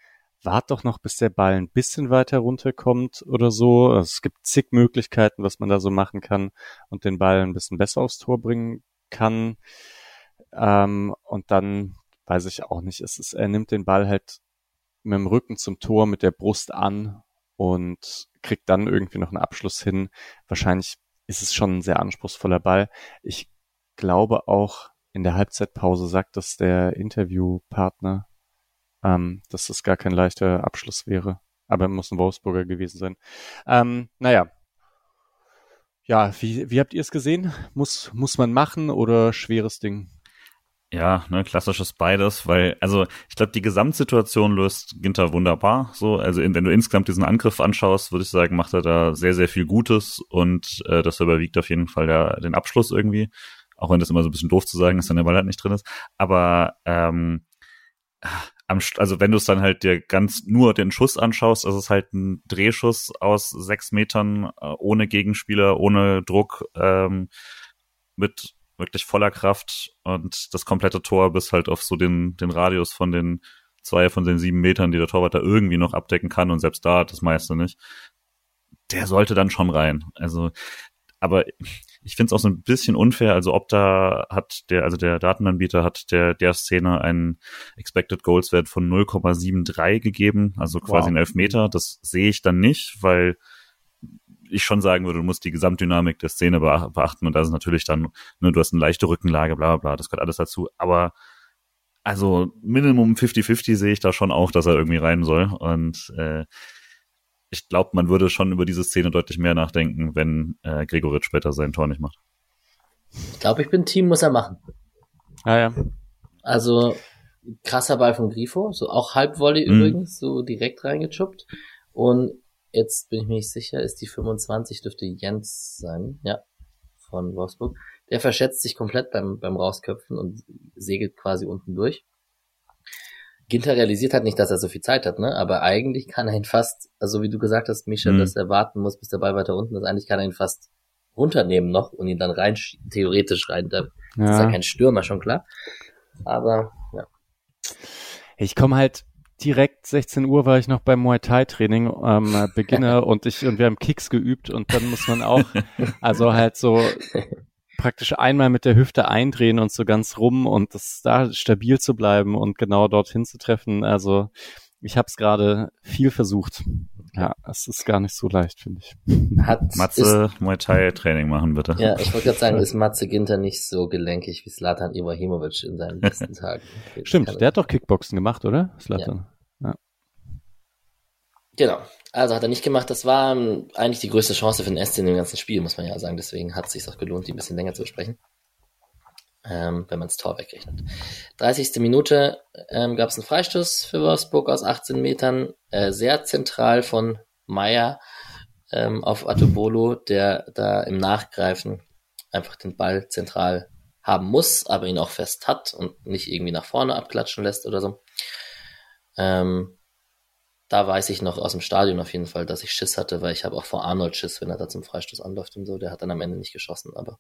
wart doch noch, bis der Ball ein bisschen weiter runterkommt oder so. Es gibt zig Möglichkeiten, was man da so machen kann und den Ball ein bisschen besser aufs Tor bringen kann. Ähm, und dann weiß ich auch nicht. Es ist, er nimmt den Ball halt mit dem Rücken zum Tor, mit der Brust an und kriegt dann irgendwie noch einen Abschluss hin. Wahrscheinlich ist es schon ein sehr anspruchsvoller Ball. Ich glaube auch in der Halbzeitpause sagt das der Interviewpartner, ähm, dass das gar kein leichter Abschluss wäre. Aber muss ein Wolfsburger gewesen sein. Ähm, naja. Ja, wie, wie habt ihr es gesehen? Muss, muss man machen oder schweres Ding? Ja, ne, klassisches beides, weil, also ich glaube, die Gesamtsituation löst Ginter wunderbar. So, also wenn du insgesamt diesen Angriff anschaust, würde ich sagen, macht er da sehr, sehr viel Gutes und äh, das überwiegt auf jeden Fall der, den Abschluss irgendwie. Auch wenn das immer so ein bisschen doof zu sagen ist, wenn der Ball halt nicht drin ist. Aber ähm, am, also wenn du es dann halt dir ganz nur den Schuss anschaust, ist es halt ein Drehschuss aus sechs Metern äh, ohne Gegenspieler, ohne Druck, ähm, mit wirklich voller Kraft und das komplette Tor bis halt auf so den, den Radius von den zwei von den sieben Metern, die der Torwart da irgendwie noch abdecken kann und selbst da das meiste nicht. Der sollte dann schon rein. Also, aber ich finde es auch so ein bisschen unfair. Also ob da hat der, also der Datenanbieter hat der der Szene einen Expected Goals Wert von 0,73 gegeben, also quasi wow. ein Elfmeter. Das sehe ich dann nicht, weil ich schon sagen würde, du musst die Gesamtdynamik der Szene beachten und das ist natürlich dann, ne, du hast eine leichte Rückenlage, bla bla, das gehört alles dazu, aber also Minimum 50-50 sehe ich da schon auch, dass er irgendwie rein soll und äh, ich glaube, man würde schon über diese Szene deutlich mehr nachdenken, wenn äh, Gregoritsch später sein Tor nicht macht. Ich glaube, ich bin Team, muss er machen. Ah ja. Also krasser Ball von Grifo, so auch Halbvolley mhm. übrigens, so direkt reingechuppt. Und jetzt bin ich mir nicht sicher, ist die 25, dürfte Jens sein, ja, von Wolfsburg. Der verschätzt sich komplett beim, beim Rausköpfen und segelt quasi unten durch. Ginter realisiert halt nicht, dass er so viel Zeit hat, ne? Aber eigentlich kann er ihn fast, also wie du gesagt hast, Misha, mhm. dass er warten muss, bis der Ball weiter unten ist, eigentlich kann er ihn fast runternehmen noch und ihn dann rein, theoretisch rein. Da ja. ist ja kein Stürmer, schon klar. Aber, ja. Ich komme halt direkt 16 Uhr war ich noch beim Muay Thai Training ähm, äh, Beginner *laughs* und ich und wir haben Kicks geübt und dann muss man auch *laughs* also halt so praktisch einmal mit der Hüfte eindrehen und so ganz rum und das da stabil zu bleiben und genau dorthin zu treffen. Also ich habe es gerade viel versucht. Ja, es ist gar nicht so leicht, finde ich. Hat, Matze ist, Muay Thai Training machen, bitte. Ja, ich wollte gerade sagen, *laughs* ist Matze Ginter nicht so gelenkig wie Slatan Ibrahimovic in seinen besten *laughs* Tagen. Stimmt, der hat doch Kickboxen gemacht, oder? Slatan. Ja. ja. Genau. Also hat er nicht gemacht. Das war ähm, eigentlich die größte Chance für den SC in dem ganzen Spiel, muss man ja sagen. Deswegen hat es sich auch gelohnt, die ein bisschen länger zu besprechen ähm, wenn man das Tor wegrechnet. 30. Minute ähm, gab es einen Freistoß für Wolfsburg aus 18 Metern, äh, sehr zentral von Meier ähm, auf Atobolo, der da im Nachgreifen einfach den Ball zentral haben muss, aber ihn auch fest hat und nicht irgendwie nach vorne abklatschen lässt oder so. Ähm, da weiß ich noch aus dem Stadion auf jeden Fall, dass ich Schiss hatte, weil ich habe auch vor Arnold Schiss, wenn er da zum Freistoß anläuft und so. Der hat dann am Ende nicht geschossen, aber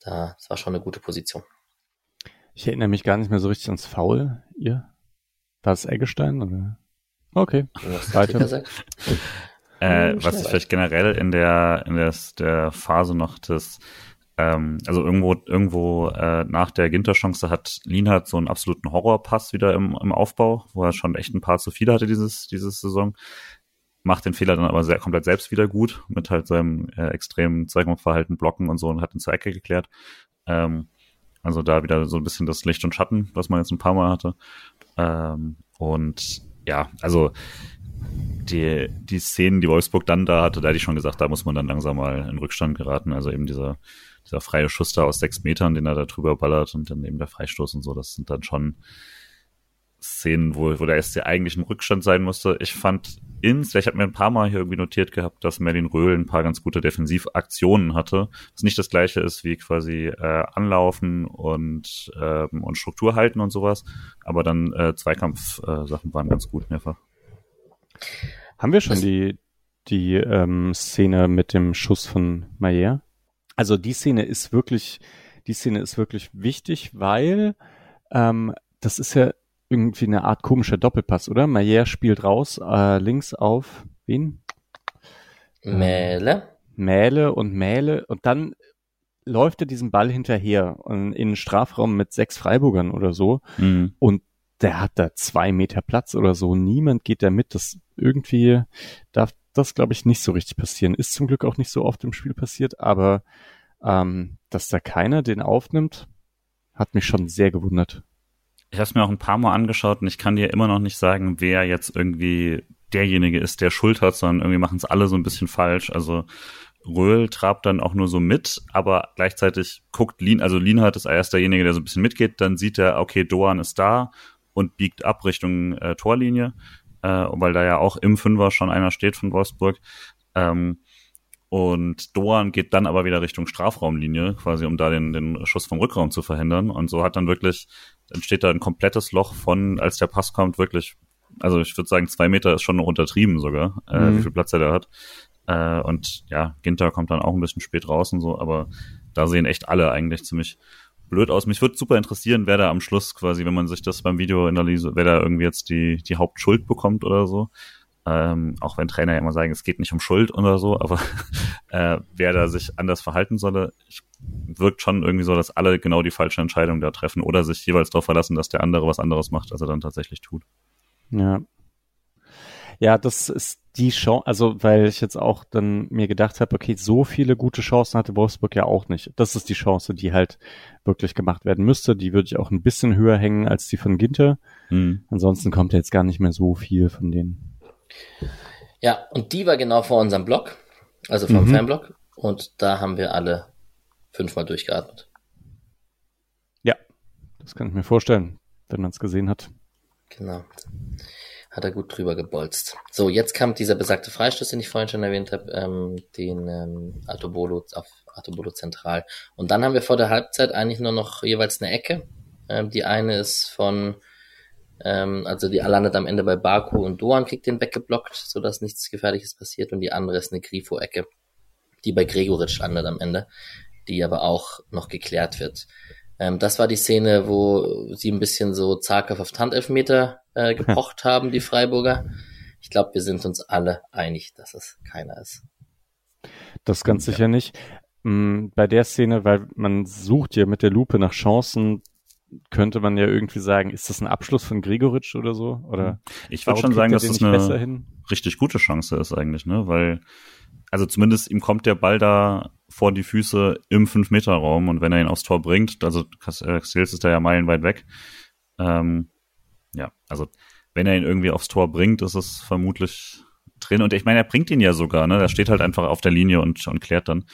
da, das war schon eine gute Position. Ich erinnere mich gar nicht mehr so richtig ans Foul. Ihr? War es Eggestein oder? Okay. Weiter. Äh, was ich vielleicht generell in der in der, der Phase noch des ähm, also irgendwo irgendwo äh, nach der Ginter-Chance hat Lienhardt so einen absoluten Horrorpass wieder im, im Aufbau, wo er schon echt ein paar zu viele hatte dieses dieses Saison. Macht den Fehler dann aber sehr komplett selbst wieder gut mit halt seinem äh, extremen Zweikampfverhalten, Blocken und so und hat ihn zur Ecke geklärt. Ähm, also da wieder so ein bisschen das Licht und Schatten, was man jetzt ein paar Mal hatte. Ähm, und ja, also die, die Szenen, die Wolfsburg dann da hatte, da hätte ich schon gesagt, da muss man dann langsam mal in Rückstand geraten. Also eben dieser, dieser freie Schuss da aus sechs Metern, den er da drüber ballert und dann eben der Freistoß und so, das sind dann schon Szenen, wo, wo der SC eigentlich im Rückstand sein musste. Ich fand ins, ich habe mir ein paar Mal hier irgendwie notiert gehabt, dass Merlin Röhl ein paar ganz gute Defensivaktionen hatte, was nicht das gleiche ist wie quasi äh, Anlaufen und, ähm, und Struktur halten und sowas, aber dann äh, Zweikampf-Sachen äh, waren ganz gut mehrfach. Haben wir schon die, die ähm, Szene mit dem Schuss von Mayer? Also die Szene ist wirklich, die Szene ist wirklich wichtig, weil ähm, das ist ja irgendwie eine Art komischer Doppelpass, oder? Mayer spielt raus, äh, links auf wen? Mähle. Mähle und Mähle und dann läuft er diesen Ball hinterher in den Strafraum mit sechs Freiburgern oder so mhm. und der hat da zwei Meter Platz oder so. Niemand geht da mit. Das irgendwie darf das, glaube ich, nicht so richtig passieren. Ist zum Glück auch nicht so oft im Spiel passiert, aber ähm, dass da keiner den aufnimmt, hat mich schon sehr gewundert. Ich habe es mir auch ein paar Mal angeschaut und ich kann dir immer noch nicht sagen, wer jetzt irgendwie derjenige ist, der Schuld hat, sondern irgendwie machen es alle so ein bisschen falsch. Also Röhl trabt dann auch nur so mit, aber gleichzeitig guckt Lin, also Lienhardt ist erst derjenige, der so ein bisschen mitgeht, dann sieht er, okay, Doan ist da und biegt ab Richtung äh, Torlinie, äh, weil da ja auch im Fünfer schon einer steht von Wolfsburg. Ähm, und Doan geht dann aber wieder Richtung Strafraumlinie, quasi um da den, den Schuss vom Rückraum zu verhindern. Und so hat dann wirklich, dann steht da ein komplettes Loch von, als der Pass kommt, wirklich, also ich würde sagen, zwei Meter ist schon noch untertrieben sogar, äh, mhm. wie viel Platz er da hat. Äh, und ja, Ginter kommt dann auch ein bisschen spät raus und so, aber da sehen echt alle eigentlich ziemlich blöd aus. Mich würde super interessieren, wer da am Schluss quasi, wenn man sich das beim Video analyse, wer da irgendwie jetzt die, die Hauptschuld bekommt oder so. Ähm, auch wenn Trainer ja immer sagen, es geht nicht um Schuld oder so, aber *laughs* äh, wer da sich anders verhalten solle, ich, wirkt schon irgendwie so, dass alle genau die falsche Entscheidung da treffen oder sich jeweils darauf verlassen, dass der andere was anderes macht, als er dann tatsächlich tut. Ja. Ja, das ist die Chance, also weil ich jetzt auch dann mir gedacht habe, okay, so viele gute Chancen hatte Wolfsburg ja auch nicht. Das ist die Chance, die halt wirklich gemacht werden müsste. Die würde ich auch ein bisschen höher hängen als die von Ginter. Mhm. Ansonsten kommt ja jetzt gar nicht mehr so viel von denen. Ja, und die war genau vor unserem Blog, also vom mhm. Fanblog. Und da haben wir alle fünfmal durchgeatmet. Ja, das kann ich mir vorstellen, wenn man es gesehen hat. Genau hat er gut drüber gebolzt. So, jetzt kam dieser besagte Freistoß, den ich vorhin schon erwähnt habe, ähm, den ähm, Atobolo auf Atobolo zentral. Und dann haben wir vor der Halbzeit eigentlich nur noch jeweils eine Ecke. Ähm, die eine ist von, ähm, also die landet am Ende bei Baku und Doan kriegt den weggeblockt, sodass nichts Gefährliches passiert. Und die andere ist eine Grifo-Ecke, die bei Gregoritsch landet am Ende, die aber auch noch geklärt wird. Ähm, das war die Szene, wo sie ein bisschen so zaghaft auf Tandelfmeter äh, *laughs* gepocht haben, die Freiburger. Ich glaube, wir sind uns alle einig, dass es keiner ist. Das ganz ja. sicher nicht. Mm, bei der Szene, weil man sucht ja mit der Lupe nach Chancen, könnte man ja irgendwie sagen, ist das ein Abschluss von Gregoritsch oder so? Oder ich würde schon sagen, dass das eine richtig gute Chance ist eigentlich, ne? Weil, also zumindest ihm kommt der Ball da vor die Füße im 5-Meter-Raum und wenn er ihn aufs Tor bringt, also Castells ist da ja meilenweit weg, ähm, ja, also wenn er ihn irgendwie aufs Tor bringt, ist es vermutlich drin. Und ich meine, er bringt ihn ja sogar, ne? Er steht halt einfach auf der Linie und, und klärt dann.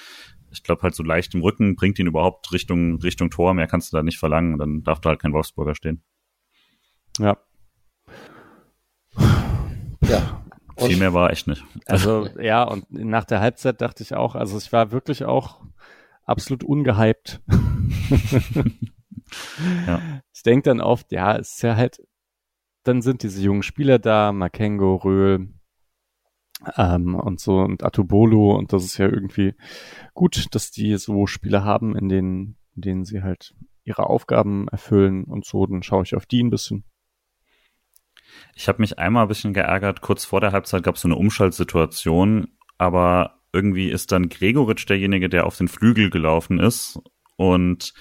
Ich glaube halt so leicht im Rücken bringt ihn überhaupt Richtung, Richtung Tor. Mehr kannst du da nicht verlangen. Dann darf da halt kein Wolfsburger stehen. Ja. Ja. Und Viel mehr war echt nicht. Also *laughs* ja, und nach der Halbzeit dachte ich auch, also ich war wirklich auch absolut ungehypt. *laughs* ja. Ich denke dann oft, ja, es ist ja halt dann sind diese jungen Spieler da, Makengo, Röhl ähm, und so und Atubolo und das ist ja irgendwie gut, dass die so Spiele haben, in denen, in denen sie halt ihre Aufgaben erfüllen und so, dann schaue ich auf die ein bisschen. Ich habe mich einmal ein bisschen geärgert, kurz vor der Halbzeit gab es so eine Umschaltsituation, aber irgendwie ist dann Gregoritsch derjenige, der auf den Flügel gelaufen ist und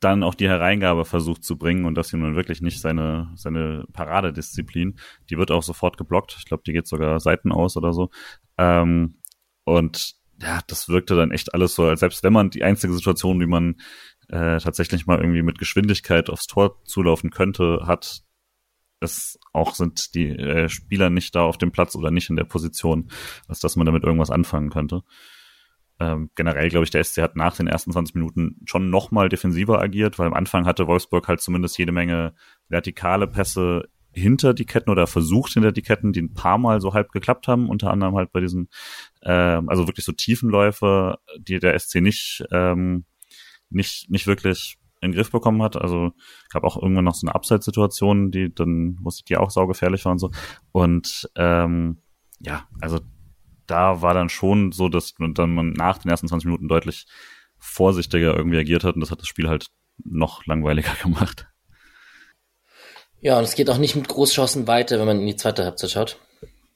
dann auch die Hereingabe versucht zu bringen und das ihm nun wirklich nicht seine, seine Paradedisziplin. Die wird auch sofort geblockt. Ich glaube, die geht sogar Seiten aus oder so. Ähm, und ja, das wirkte dann echt alles so, als selbst wenn man die einzige Situation, wie man äh, tatsächlich mal irgendwie mit Geschwindigkeit aufs Tor zulaufen könnte, hat, es auch sind die äh, Spieler nicht da auf dem Platz oder nicht in der Position, als dass man damit irgendwas anfangen könnte. Ähm, generell glaube ich, der SC hat nach den ersten 20 Minuten schon nochmal defensiver agiert, weil am Anfang hatte Wolfsburg halt zumindest jede Menge vertikale Pässe hinter die Ketten oder versucht hinter die Ketten, die ein paar Mal so halb geklappt haben, unter anderem halt bei diesen, äh, also wirklich so Tiefenläufe, die der SC nicht, ähm, nicht, nicht wirklich in den Griff bekommen hat. Also gab auch irgendwann noch so eine Abseitssituation, die dann, wo die auch saugefährlich war und so. Und ähm, ja, also da war dann schon so, dass dann man nach den ersten 20 Minuten deutlich vorsichtiger irgendwie agiert hat und das hat das Spiel halt noch langweiliger *laughs* gemacht. Ja, und es geht auch nicht mit Großchancen weiter, wenn man in die zweite Halbzeit schaut.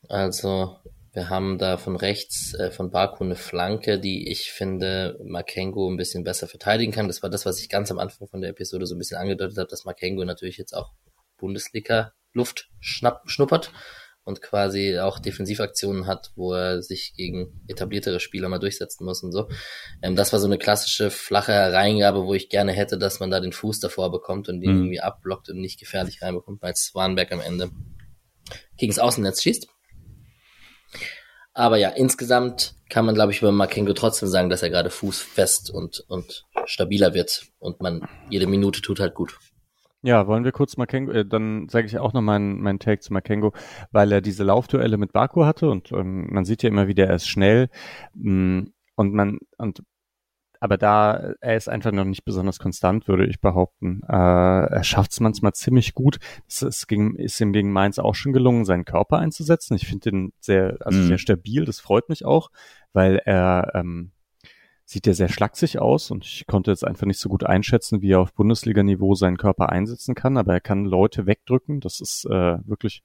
Also wir haben da von rechts äh, von Baku eine Flanke, die ich finde Makengo ein bisschen besser verteidigen kann. Das war das, was ich ganz am Anfang von der Episode so ein bisschen angedeutet habe, dass Makengo natürlich jetzt auch Bundesliga Luft schnapp, schnuppert und quasi auch Defensivaktionen hat, wo er sich gegen etabliertere Spieler mal durchsetzen muss und so. Ähm, das war so eine klassische flache Reingabe, wo ich gerne hätte, dass man da den Fuß davor bekommt und den mhm. irgendwie abblockt und nicht gefährlich reinbekommt, weil Swanberg am Ende gegens Außennetz schießt. Aber ja, insgesamt kann man, glaube ich, über Makengo trotzdem sagen, dass er gerade fußfest und, und stabiler wird und man jede Minute tut halt gut. Ja, wollen wir kurz Makengo, äh, dann sage ich auch noch meinen mein Take zu Makengo, weil er diese Laufduelle mit Baku hatte und ähm, man sieht ja immer wieder, er ist schnell mh, mm, und man und aber da er ist einfach noch nicht besonders konstant, würde ich behaupten. Äh, er schafft es manchmal ziemlich gut. Es ist, gegen, ist ihm gegen Mainz auch schon gelungen, seinen Körper einzusetzen. Ich finde ihn sehr, also mhm. sehr stabil. Das freut mich auch, weil er ähm, sieht ja sehr schlaksig aus und ich konnte jetzt einfach nicht so gut einschätzen, wie er auf Bundesliga-Niveau seinen Körper einsetzen kann, aber er kann Leute wegdrücken. Das ist äh, wirklich,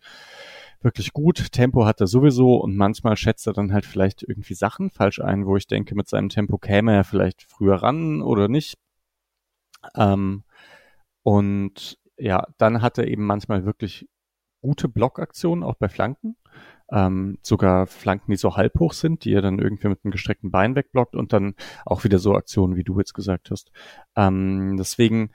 wirklich gut. Tempo hat er sowieso und manchmal schätzt er dann halt vielleicht irgendwie Sachen falsch ein, wo ich denke, mit seinem Tempo käme er vielleicht früher ran oder nicht. Ähm, und ja, dann hat er eben manchmal wirklich gute Blockaktionen, auch bei Flanken ähm, sogar Flanken, die so halb hoch sind, die er dann irgendwie mit einem gestreckten Bein wegblockt und dann auch wieder so Aktionen, wie du jetzt gesagt hast. Ähm, deswegen,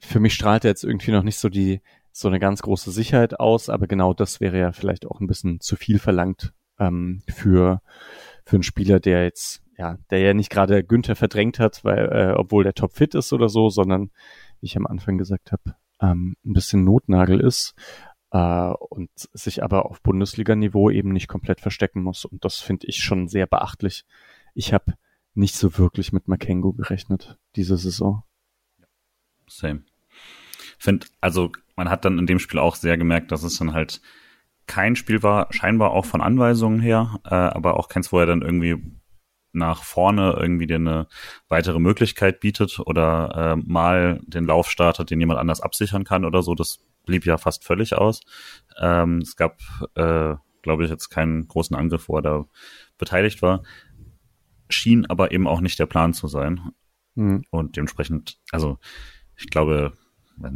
für mich strahlt er jetzt irgendwie noch nicht so die, so eine ganz große Sicherheit aus, aber genau das wäre ja vielleicht auch ein bisschen zu viel verlangt ähm, für, für einen Spieler, der jetzt, ja, der ja nicht gerade Günther verdrängt hat, weil, äh, obwohl der top fit ist oder so, sondern, wie ich am Anfang gesagt habe, ähm, ein bisschen Notnagel ist äh, und sich aber auf Bundesliga-Niveau eben nicht komplett verstecken muss. Und das finde ich schon sehr beachtlich. Ich habe nicht so wirklich mit Makengo gerechnet diese Saison. Same. Find, also man hat dann in dem Spiel auch sehr gemerkt, dass es dann halt kein Spiel war, scheinbar auch von Anweisungen her, äh, aber auch keins, wo er dann irgendwie nach vorne irgendwie dir eine weitere Möglichkeit bietet oder äh, mal den Lauf startet, den jemand anders absichern kann oder so. Das blieb ja fast völlig aus. Ähm, es gab, äh, glaube ich, jetzt keinen großen Angriff, wo er da beteiligt war. Schien aber eben auch nicht der Plan zu sein. Mhm. Und dementsprechend, also ich glaube,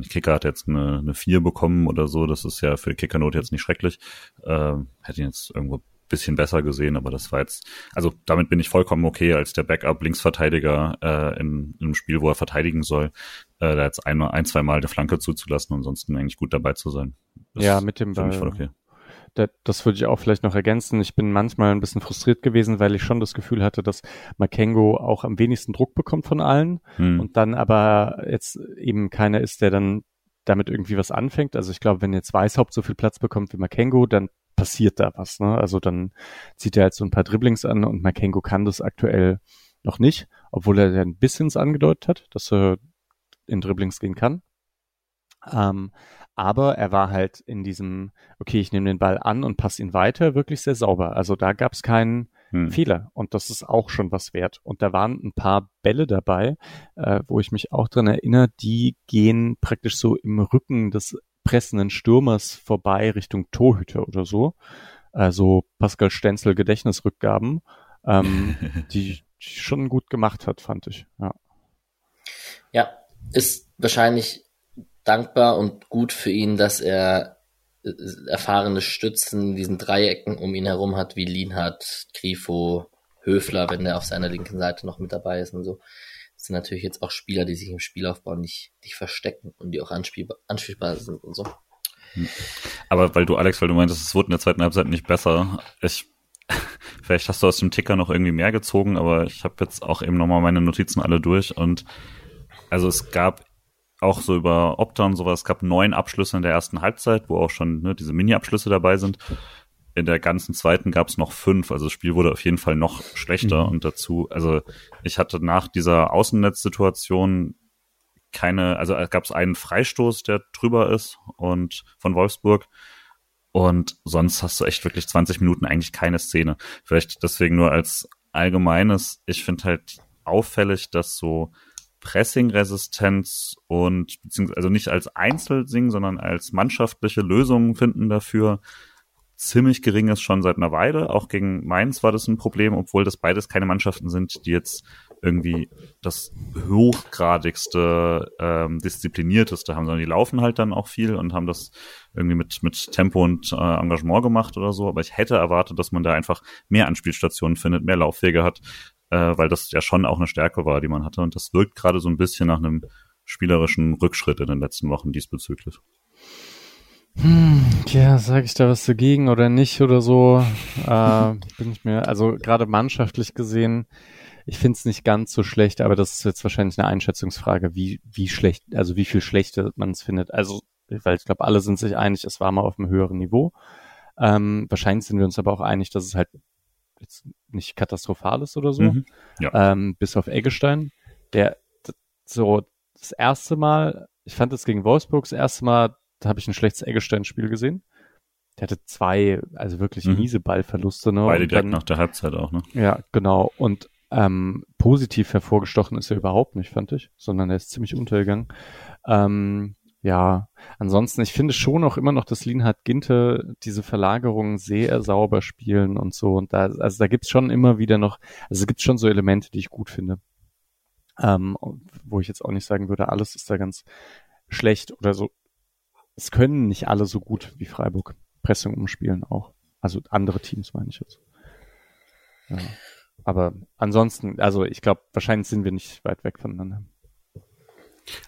Kicker hat jetzt eine, eine 4 bekommen oder so, das ist ja für die Kickernote jetzt nicht schrecklich. Äh, hätte ihn jetzt irgendwo bisschen besser gesehen, aber das war jetzt, also damit bin ich vollkommen okay als der Backup-Linksverteidiger äh, in, in einem Spiel, wo er verteidigen soll, äh, da jetzt ein, ein zwei Mal eine Flanke zuzulassen und ansonsten eigentlich gut dabei zu sein. Das ja, mit dem Ball. Voll okay. Das würde ich auch vielleicht noch ergänzen. Ich bin manchmal ein bisschen frustriert gewesen, weil ich schon das Gefühl hatte, dass Makengo auch am wenigsten Druck bekommt von allen hm. und dann aber jetzt eben keiner ist, der dann damit irgendwie was anfängt. Also ich glaube, wenn jetzt Weißhaupt so viel Platz bekommt wie Makengo, dann passiert da was. Ne? Also dann zieht er halt so ein paar Dribblings an und Makengo kann das aktuell noch nicht, obwohl er ein bisschen angedeutet hat, dass er in Dribblings gehen kann. Ähm, aber er war halt in diesem, okay, ich nehme den Ball an und passe ihn weiter, wirklich sehr sauber. Also da gab es keinen hm. Fehler und das ist auch schon was wert. Und da waren ein paar Bälle dabei, äh, wo ich mich auch dran erinnere, die gehen praktisch so im Rücken des pressenden Stürmers vorbei Richtung Torhüter oder so. Also Pascal Stenzel Gedächtnisrückgaben, ähm, *laughs* die, die schon gut gemacht hat, fand ich. Ja. ja, ist wahrscheinlich dankbar und gut für ihn, dass er äh, erfahrene Stützen in diesen Dreiecken um ihn herum hat, wie Lienhardt, Grifo, Höfler, wenn der auf seiner linken Seite noch mit dabei ist und so. Das sind natürlich jetzt auch Spieler, die sich im Spielaufbau nicht, nicht verstecken und die auch anspielbar, anspielbar sind und so. Hm. Aber weil du, Alex, weil du meintest, es wurde in der zweiten Halbzeit nicht besser. Ich, *laughs* vielleicht hast du aus dem Ticker noch irgendwie mehr gezogen, aber ich habe jetzt auch eben nochmal meine Notizen alle durch und also es gab auch so über Opta und sowas, es gab neun Abschlüsse in der ersten Halbzeit, wo auch schon ne, diese Mini-Abschlüsse dabei sind. In der ganzen zweiten gab es noch fünf, also das Spiel wurde auf jeden Fall noch schlechter mhm. und dazu, also ich hatte nach dieser Außennetzsituation keine, also gab es einen Freistoß, der drüber ist und von Wolfsburg und sonst hast du echt wirklich 20 Minuten eigentlich keine Szene. Vielleicht deswegen nur als allgemeines, ich finde halt auffällig, dass so Pressing-Resistenz und beziehungsweise also nicht als Einzelsing, sondern als mannschaftliche Lösungen finden dafür ziemlich gering ist schon seit einer Weile. Auch gegen Mainz war das ein Problem, obwohl das beides keine Mannschaften sind, die jetzt irgendwie das hochgradigste, ähm, disziplinierteste haben, sondern die laufen halt dann auch viel und haben das irgendwie mit, mit Tempo und äh, Engagement gemacht oder so. Aber ich hätte erwartet, dass man da einfach mehr Anspielstationen findet, mehr Laufwege hat, äh, weil das ja schon auch eine Stärke war, die man hatte. Und das wirkt gerade so ein bisschen nach einem spielerischen Rückschritt in den letzten Wochen diesbezüglich. Hm, ja, sage ich da was dagegen oder nicht oder so? Äh, *laughs* bin ich mir, also gerade mannschaftlich gesehen, ich finde es nicht ganz so schlecht, aber das ist jetzt wahrscheinlich eine Einschätzungsfrage, wie, wie schlecht, also wie viel schlechter man es findet. Also, weil ich glaube, alle sind sich einig, es war mal auf einem höheren Niveau. Ähm, wahrscheinlich sind wir uns aber auch einig, dass es halt jetzt nicht katastrophal ist oder so, mhm, ja. ähm, bis auf Eggestein, der so das erste Mal, ich fand es gegen Wolfsburg das erste Mal, da habe ich ein schlechtes Eggestein-Spiel gesehen. Der hatte zwei, also wirklich mhm. miese Ballverluste. Ne? Beide direkt nach der Halbzeit auch, ne? Ja, genau. Und ähm, positiv hervorgestochen ist er überhaupt nicht, fand ich, sondern er ist ziemlich untergegangen. Ähm, ja, ansonsten, ich finde schon auch immer noch, dass Linhard Ginte diese Verlagerungen sehr sauber spielen und so. Und da, also da gibt's schon immer wieder noch, also gibt's schon so Elemente, die ich gut finde. Ähm, wo ich jetzt auch nicht sagen würde, alles ist da ganz schlecht oder so. Es können nicht alle so gut wie Freiburg Pressung umspielen auch. Also andere Teams meine ich jetzt. Ja. Aber ansonsten, also ich glaube, wahrscheinlich sind wir nicht weit weg voneinander.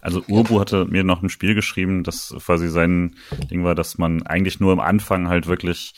Also Urbu hatte mir noch ein Spiel geschrieben, das quasi sein Ding war, dass man eigentlich nur am Anfang halt wirklich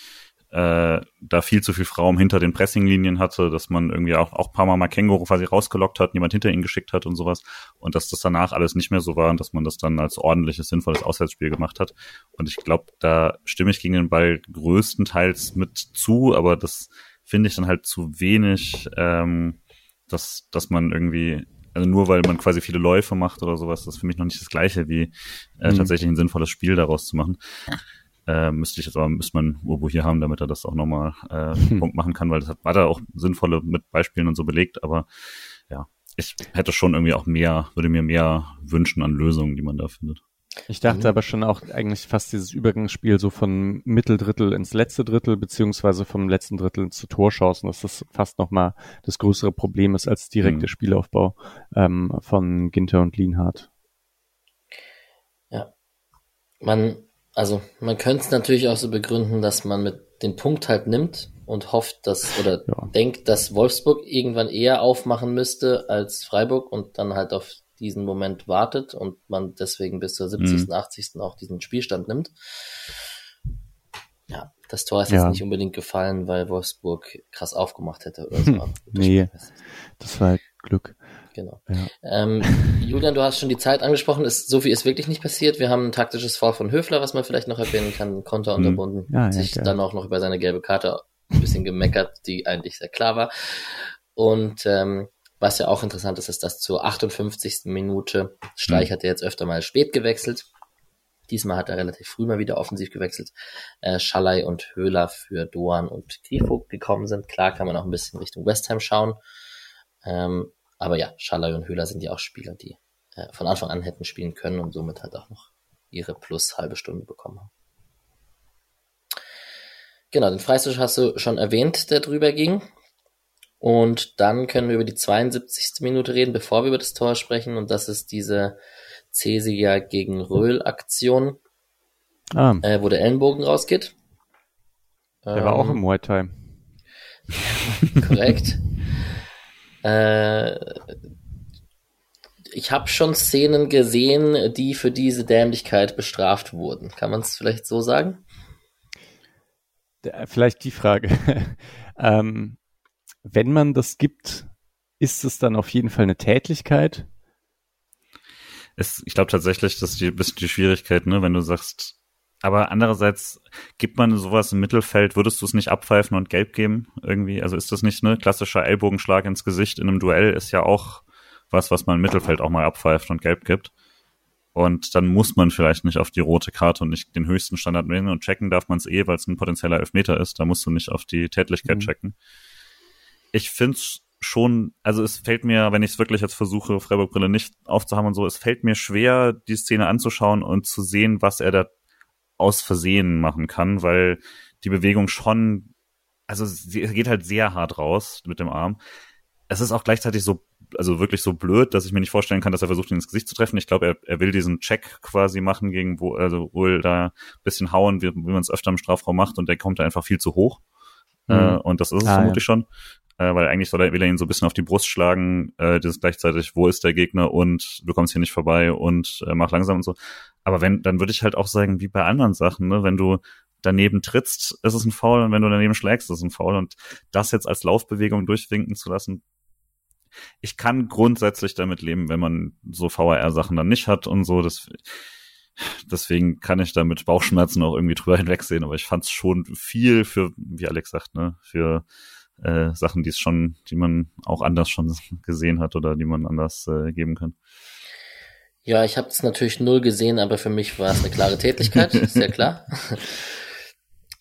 äh, da viel zu viel Raum hinter den Pressinglinien hatte, dass man irgendwie auch, auch paar Mal Makengo quasi rausgelockt hat, niemand hinter ihn geschickt hat und sowas und dass das danach alles nicht mehr so war und dass man das dann als ordentliches, sinnvolles Auswärtsspiel gemacht hat. Und ich glaube, da stimme ich gegen den Ball größtenteils mit zu, aber das finde ich dann halt zu wenig, ähm, dass, dass man irgendwie also nur weil man quasi viele Läufe macht oder sowas, das ist für mich noch nicht das Gleiche, wie äh, mhm. tatsächlich ein sinnvolles Spiel daraus zu machen. Äh, müsste ich jetzt aber, müsste man Urbo hier haben, damit er das auch nochmal äh, hm. *laughs* Punkt machen kann, weil das hat, hat er auch sinnvolle mit Beispielen und so belegt, aber ja, ich hätte schon irgendwie auch mehr, würde mir mehr wünschen an Lösungen, die man da findet. Ich dachte mhm. aber schon auch eigentlich fast dieses Übergangsspiel so von Mitteldrittel ins letzte Drittel, beziehungsweise vom letzten Drittel zu Torchancen, dass das fast nochmal das größere Problem ist als direkte mhm. Spielaufbau ähm, von Ginter und Lienhardt. Ja. Man, also man könnte es natürlich auch so begründen, dass man mit den Punkt halt nimmt und hofft, dass oder ja. denkt, dass Wolfsburg irgendwann eher aufmachen müsste als Freiburg und dann halt auf diesen Moment wartet und man deswegen bis zur 70., mhm. 80. auch diesen Spielstand nimmt. Ja, das Tor ist ja. jetzt nicht unbedingt gefallen, weil Wolfsburg krass aufgemacht hätte oder so. *laughs* nee, das war halt Glück. Genau. Ja. Ähm, Julian, du hast schon die Zeit angesprochen. Ist, so viel ist wirklich nicht passiert. Wir haben ein taktisches Foul von Höfler, was man vielleicht noch erwähnen kann. Konter mhm. unterbunden. Ja, sich dann auch noch über seine gelbe Karte ein bisschen gemeckert, die eigentlich sehr klar war. Und ähm, was ja auch interessant ist, ist, dass zur 58. Minute Streich mhm. hat er jetzt öfter mal spät gewechselt. Diesmal hat er relativ früh mal wieder offensiv gewechselt. Äh, Schalay und Höhler für Doan und Grifo gekommen sind. Klar kann man auch ein bisschen Richtung West Ham schauen. Ähm, aber ja, Schalay und Höhler sind ja auch Spieler, die äh, von Anfang an hätten spielen können und somit halt auch noch ihre plus halbe Stunde bekommen haben. Genau, den Freistoß hast du schon erwähnt, der drüber ging. Und dann können wir über die 72. Minute reden, bevor wir über das Tor sprechen. Und das ist diese Cäsiger gegen Röhl-Aktion, ah. äh, wo der Ellenbogen rausgeht. Der ähm, war auch im ähm, Muay Thai. *laughs* korrekt. äh, ich habe schon Szenen gesehen, die für diese Dämlichkeit bestraft wurden. Kann man es vielleicht so sagen? Vielleicht die Frage. *laughs* ähm, wenn man das gibt, ist es dann auf jeden Fall eine Tätlichkeit? Es, ich glaube tatsächlich, das ist die, bisschen die Schwierigkeit, ne, wenn du sagst, aber andererseits gibt man sowas im Mittelfeld, würdest du es nicht abpfeifen und gelb geben irgendwie? Also ist das nicht ne klassischer Ellbogenschlag ins Gesicht in einem Duell ist ja auch was, was man im Mittelfeld auch mal abpfeift und gelb gibt. Und dann muss man vielleicht nicht auf die rote Karte und nicht den höchsten Standard nehmen und checken darf man es eh, weil es ein potenzieller Elfmeter ist. Da musst du nicht auf die Tätlichkeit mhm. checken ich finde es schon, also es fällt mir, wenn ich es wirklich jetzt versuche, Freiburg-Brille nicht aufzuhaben und so, es fällt mir schwer, die Szene anzuschauen und zu sehen, was er da aus Versehen machen kann, weil die Bewegung schon, also sie geht halt sehr hart raus mit dem Arm. Es ist auch gleichzeitig so, also wirklich so blöd, dass ich mir nicht vorstellen kann, dass er versucht, ihn ins Gesicht zu treffen. Ich glaube, er, er will diesen Check quasi machen gegen, wo, also wohl da bisschen hauen, wie, wie man es öfter im Strafraum macht und der kommt da einfach viel zu hoch. Mhm. Äh, und das ist es ah, vermutlich ja. schon äh, weil eigentlich soll er, will er ihn so ein bisschen auf die Brust schlagen, äh, ist gleichzeitig, wo ist der Gegner und du kommst hier nicht vorbei und äh, mach langsam und so. Aber wenn, dann würde ich halt auch sagen, wie bei anderen Sachen, ne, wenn du daneben trittst, ist es ein Foul und wenn du daneben schlägst, ist es ein Foul. Und das jetzt als Laufbewegung durchwinken zu lassen, ich kann grundsätzlich damit leben, wenn man so VAR-Sachen dann nicht hat und so, das, deswegen kann ich da mit Bauchschmerzen auch irgendwie drüber *laughs* hinwegsehen, aber ich fand es schon viel für, wie Alex sagt, ne, für äh, Sachen, die es schon, die man auch anders schon gesehen hat oder die man anders äh, geben kann. Ja, ich habe es natürlich null gesehen, aber für mich war es eine klare Tätigkeit, *laughs* sehr klar.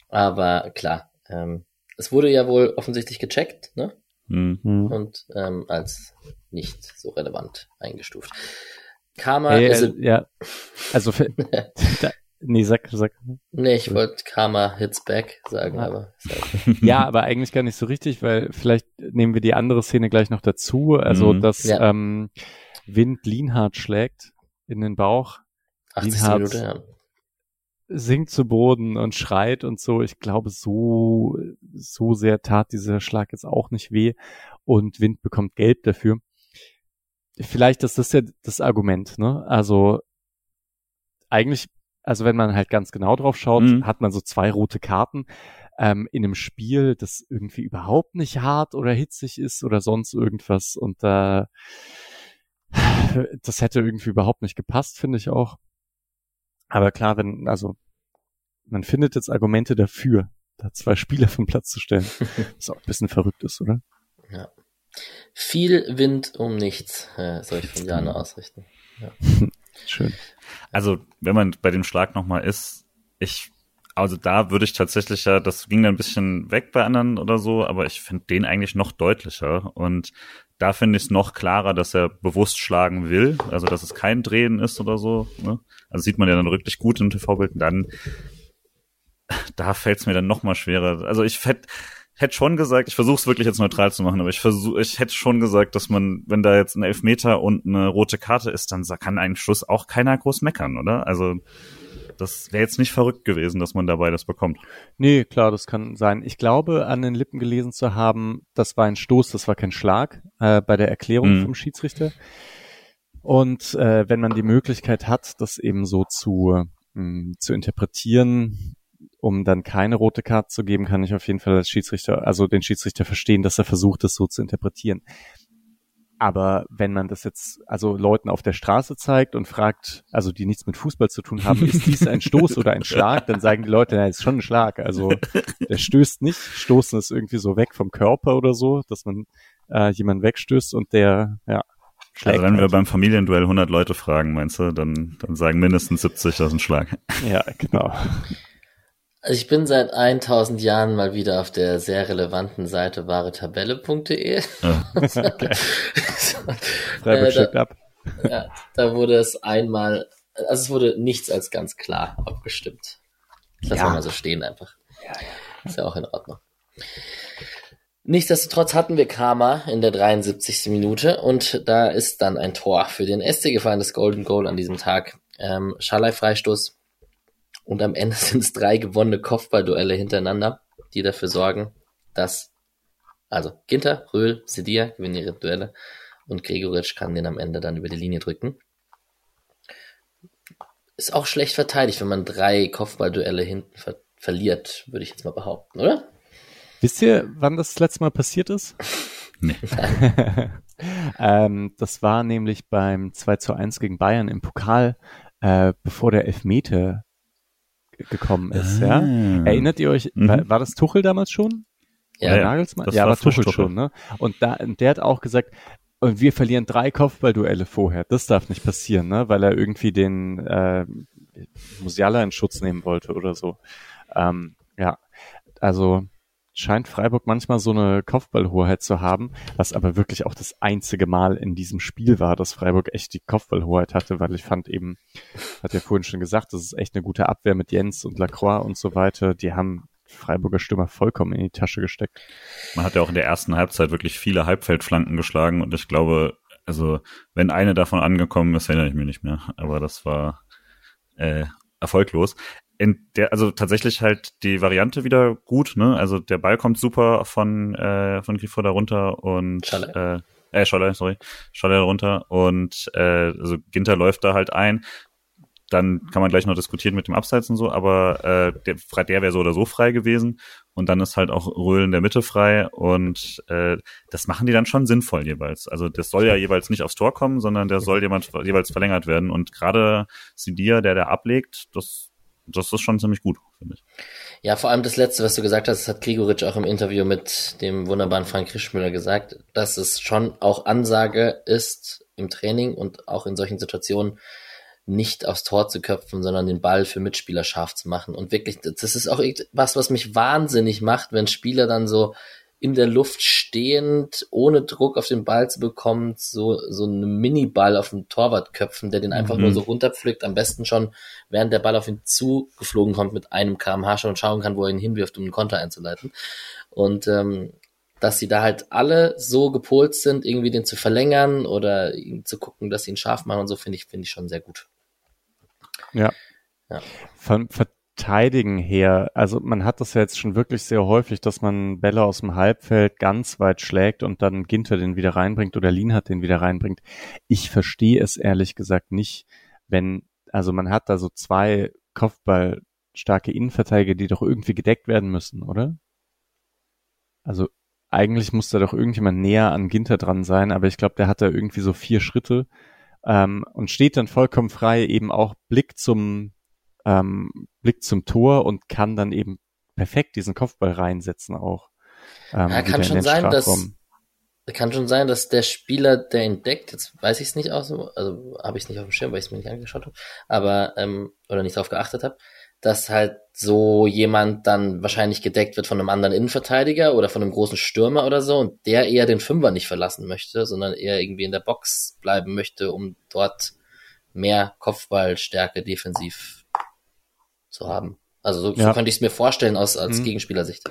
aber klar, ähm, es wurde ja wohl offensichtlich gecheckt, ne? Mhm. Und ähm, als nicht so relevant eingestuft. Karma hey, ist äh, ja, also für, *laughs* da, Nee, sag, sag. Nee, ich wollte Karma Hits Back sagen, ja. aber. *laughs* ja, aber eigentlich gar nicht so richtig, weil vielleicht nehmen wir die andere Szene gleich noch dazu. Also, mhm. dass ja. ähm, Wind Lienhardt schlägt in den Bauch. Lienhardt Minute, ja. sinkt zu Boden und schreit und so. Ich glaube, so, so sehr tat dieser Schlag jetzt auch nicht weh. Und Wind bekommt Gelb dafür. Vielleicht ist das ja das Argument, ne? Also, eigentlich also wenn man halt ganz genau drauf schaut, mhm. hat man so zwei rote Karten ähm, in einem Spiel, das irgendwie überhaupt nicht hart oder hitzig ist oder sonst irgendwas. Und äh, das hätte irgendwie überhaupt nicht gepasst, finde ich auch. Aber klar, wenn, also man findet jetzt Argumente dafür, da zwei Spieler vom Platz zu stellen. *laughs* Was auch ein bisschen verrückt ist, oder? Ja. Viel Wind um nichts, äh, soll ich von Jana ausrichten. Ja. *laughs* Schön. Also, wenn man bei dem Schlag nochmal ist, ich, also da würde ich tatsächlich ja, das ging dann ein bisschen weg bei anderen oder so, aber ich finde den eigentlich noch deutlicher und da finde ich es noch klarer, dass er bewusst schlagen will, also dass es kein Drehen ist oder so. Ne? Also sieht man ja dann wirklich gut im TV-Bild. Dann da fällt es mir dann noch mal schwerer. Also ich hätte hätte schon gesagt, ich versuche es wirklich jetzt neutral zu machen, aber ich versuche, ich hätte schon gesagt, dass man, wenn da jetzt ein Elfmeter und eine rote Karte ist, dann kann einen Schluss auch keiner groß meckern, oder? Also das wäre jetzt nicht verrückt gewesen, dass man dabei das bekommt. Nee, klar, das kann sein. Ich glaube, an den Lippen gelesen zu haben, das war ein Stoß, das war kein Schlag äh, bei der Erklärung mhm. vom Schiedsrichter. Und äh, wenn man die Möglichkeit hat, das eben so zu, mh, mm, zu interpretieren, um dann keine rote Karte zu geben, kann ich auf jeden Fall als Schiedsrichter, also den Schiedsrichter verstehen, dass er versucht, das so zu interpretieren. Aber wenn man das jetzt also Leuten auf der Straße zeigt und fragt, also die nichts mit Fußball zu tun haben, ist dies ein Stoß oder ein Schlag, dann sagen die Leute, na, ist schon ein Schlag. Also der stößt nicht, stoßen ist irgendwie so weg vom Körper oder so, dass man äh, jemanden wegstößt und der, ja, Schlägt also wenn halt. wir beim Familienduell 100 Leute fragen, meinst du, dann, dann sagen mindestens 70, das ist ein Schlag. Ja, genau. Also ich bin seit 1000 Jahren mal wieder auf der sehr relevanten Seite wahretabelle.de. Ja. *laughs* Freiburg äh, da, ab. Ja, da wurde es einmal, also es wurde nichts als ganz klar abgestimmt. Ich lasse ja. mal so stehen einfach. Ja, ja. Ist ja auch in Ordnung. Nichtsdestotrotz hatten wir Karma in der 73. Minute und da ist dann ein Tor für den SC gefallen, das Golden Goal an diesem Tag. Ähm, Schalai Freistoß und am Ende *laughs* sind es drei gewonnene Kopfballduelle hintereinander, die dafür sorgen, dass also Ginter, Röhl, Sedia gewinnen ihre Duelle und Gregoritsch kann den am Ende dann über die Linie drücken. Ist auch schlecht verteidigt, wenn man drei Kopfballduelle hinten ver verliert, würde ich jetzt mal behaupten, oder? Wisst ihr, wann das, das letzte Mal passiert ist? *laughs* Nee. *laughs* ähm, das war nämlich beim 2 zu 1 gegen Bayern im Pokal, äh, bevor der Elfmeter gekommen ist. Ah. Ja? Erinnert ihr euch, mhm. war, war, das Tuchel damals schon? Ja, ja, Nagelsmann? ja war Tuchel, Tuchel schon. Ne? Und da, der hat auch gesagt, und wir verlieren drei Kopfballduelle vorher. Das darf nicht passieren, ne? weil er irgendwie den äh, Musiala in Schutz nehmen wollte oder so. Ähm, ja, also scheint Freiburg manchmal so eine Kopfballhoheit zu haben, was aber wirklich auch das einzige Mal in diesem Spiel war, dass Freiburg echt die Kopfballhoheit hatte, weil ich fand eben, hat ja vorhin schon gesagt, das ist echt eine gute Abwehr mit Jens und Lacroix und so weiter. Die haben Freiburger Stürmer vollkommen in die Tasche gesteckt. Man hat ja auch in der ersten Halbzeit wirklich viele Halbfeldflanken geschlagen und ich glaube, also wenn eine davon angekommen ist, erinnere ich mich nicht mehr, aber das war äh, erfolglos in der, also tatsächlich halt die Variante wieder gut, ne? Also der Ball kommt super von, äh, von Grifo da runter und Schalle. äh, äh, Scholle, sorry, Scholle runter und äh, also Ginter läuft da halt ein. Dann kann man gleich noch diskutieren mit dem Abseits und so, aber äh, der, der wäre so oder so frei gewesen. Und dann ist halt auch Röhl in der Mitte frei und äh, das machen die dann schon sinnvoll jeweils. Also das soll ja jeweils nicht aufs Tor kommen, sondern der soll jemand jeweils verlängert werden. Und gerade Sidia, der da ablegt, das das ist schon ziemlich gut, finde ich. Ja, vor allem das Letzte, was du gesagt hast, hat Grigoric auch im Interview mit dem wunderbaren Frank Krischmüller gesagt, dass es schon auch Ansage ist im Training und auch in solchen Situationen nicht aufs Tor zu köpfen, sondern den Ball für Mitspieler scharf zu machen. Und wirklich, das ist auch was, was mich wahnsinnig macht, wenn Spieler dann so in der Luft stehend, ohne Druck auf den Ball zu bekommen, so, so einen Mini-Ball auf den Torwart köpfen, der den einfach mhm. nur so runterpflückt, am besten schon, während der Ball auf ihn zugeflogen kommt, mit einem kmh schon schauen kann, wo er ihn hinwirft, um einen Konter einzuleiten. Und ähm, dass sie da halt alle so gepolt sind, irgendwie den zu verlängern oder zu gucken, dass sie ihn scharf machen und so, finde ich, finde ich schon sehr gut. Ja. ja. Von Verteidigen her, also man hat das ja jetzt schon wirklich sehr häufig, dass man Bälle aus dem Halbfeld ganz weit schlägt und dann Ginter den wieder reinbringt oder Lienhardt den wieder reinbringt. Ich verstehe es ehrlich gesagt nicht, wenn, also man hat da so zwei Kopfballstarke Innenverteidiger, die doch irgendwie gedeckt werden müssen, oder? Also eigentlich muss da doch irgendjemand näher an Ginter dran sein, aber ich glaube, der hat da irgendwie so vier Schritte ähm, und steht dann vollkommen frei, eben auch Blick zum ähm, blickt zum Tor und kann dann eben perfekt diesen Kopfball reinsetzen auch. Ähm, ja, kann schon sein, dass kann schon sein, dass der Spieler, der ihn deckt, jetzt weiß ich es nicht aus, also habe ich es nicht auf dem Schirm, weil ich es mir nicht angeschaut habe, aber ähm, oder nicht darauf geachtet habe, dass halt so jemand dann wahrscheinlich gedeckt wird von einem anderen Innenverteidiger oder von einem großen Stürmer oder so und der eher den Fünfer nicht verlassen möchte, sondern eher irgendwie in der Box bleiben möchte, um dort mehr Kopfballstärke defensiv zu haben. Also so, ja. so könnte ich es mir vorstellen aus als mhm. Gegenspielersicht.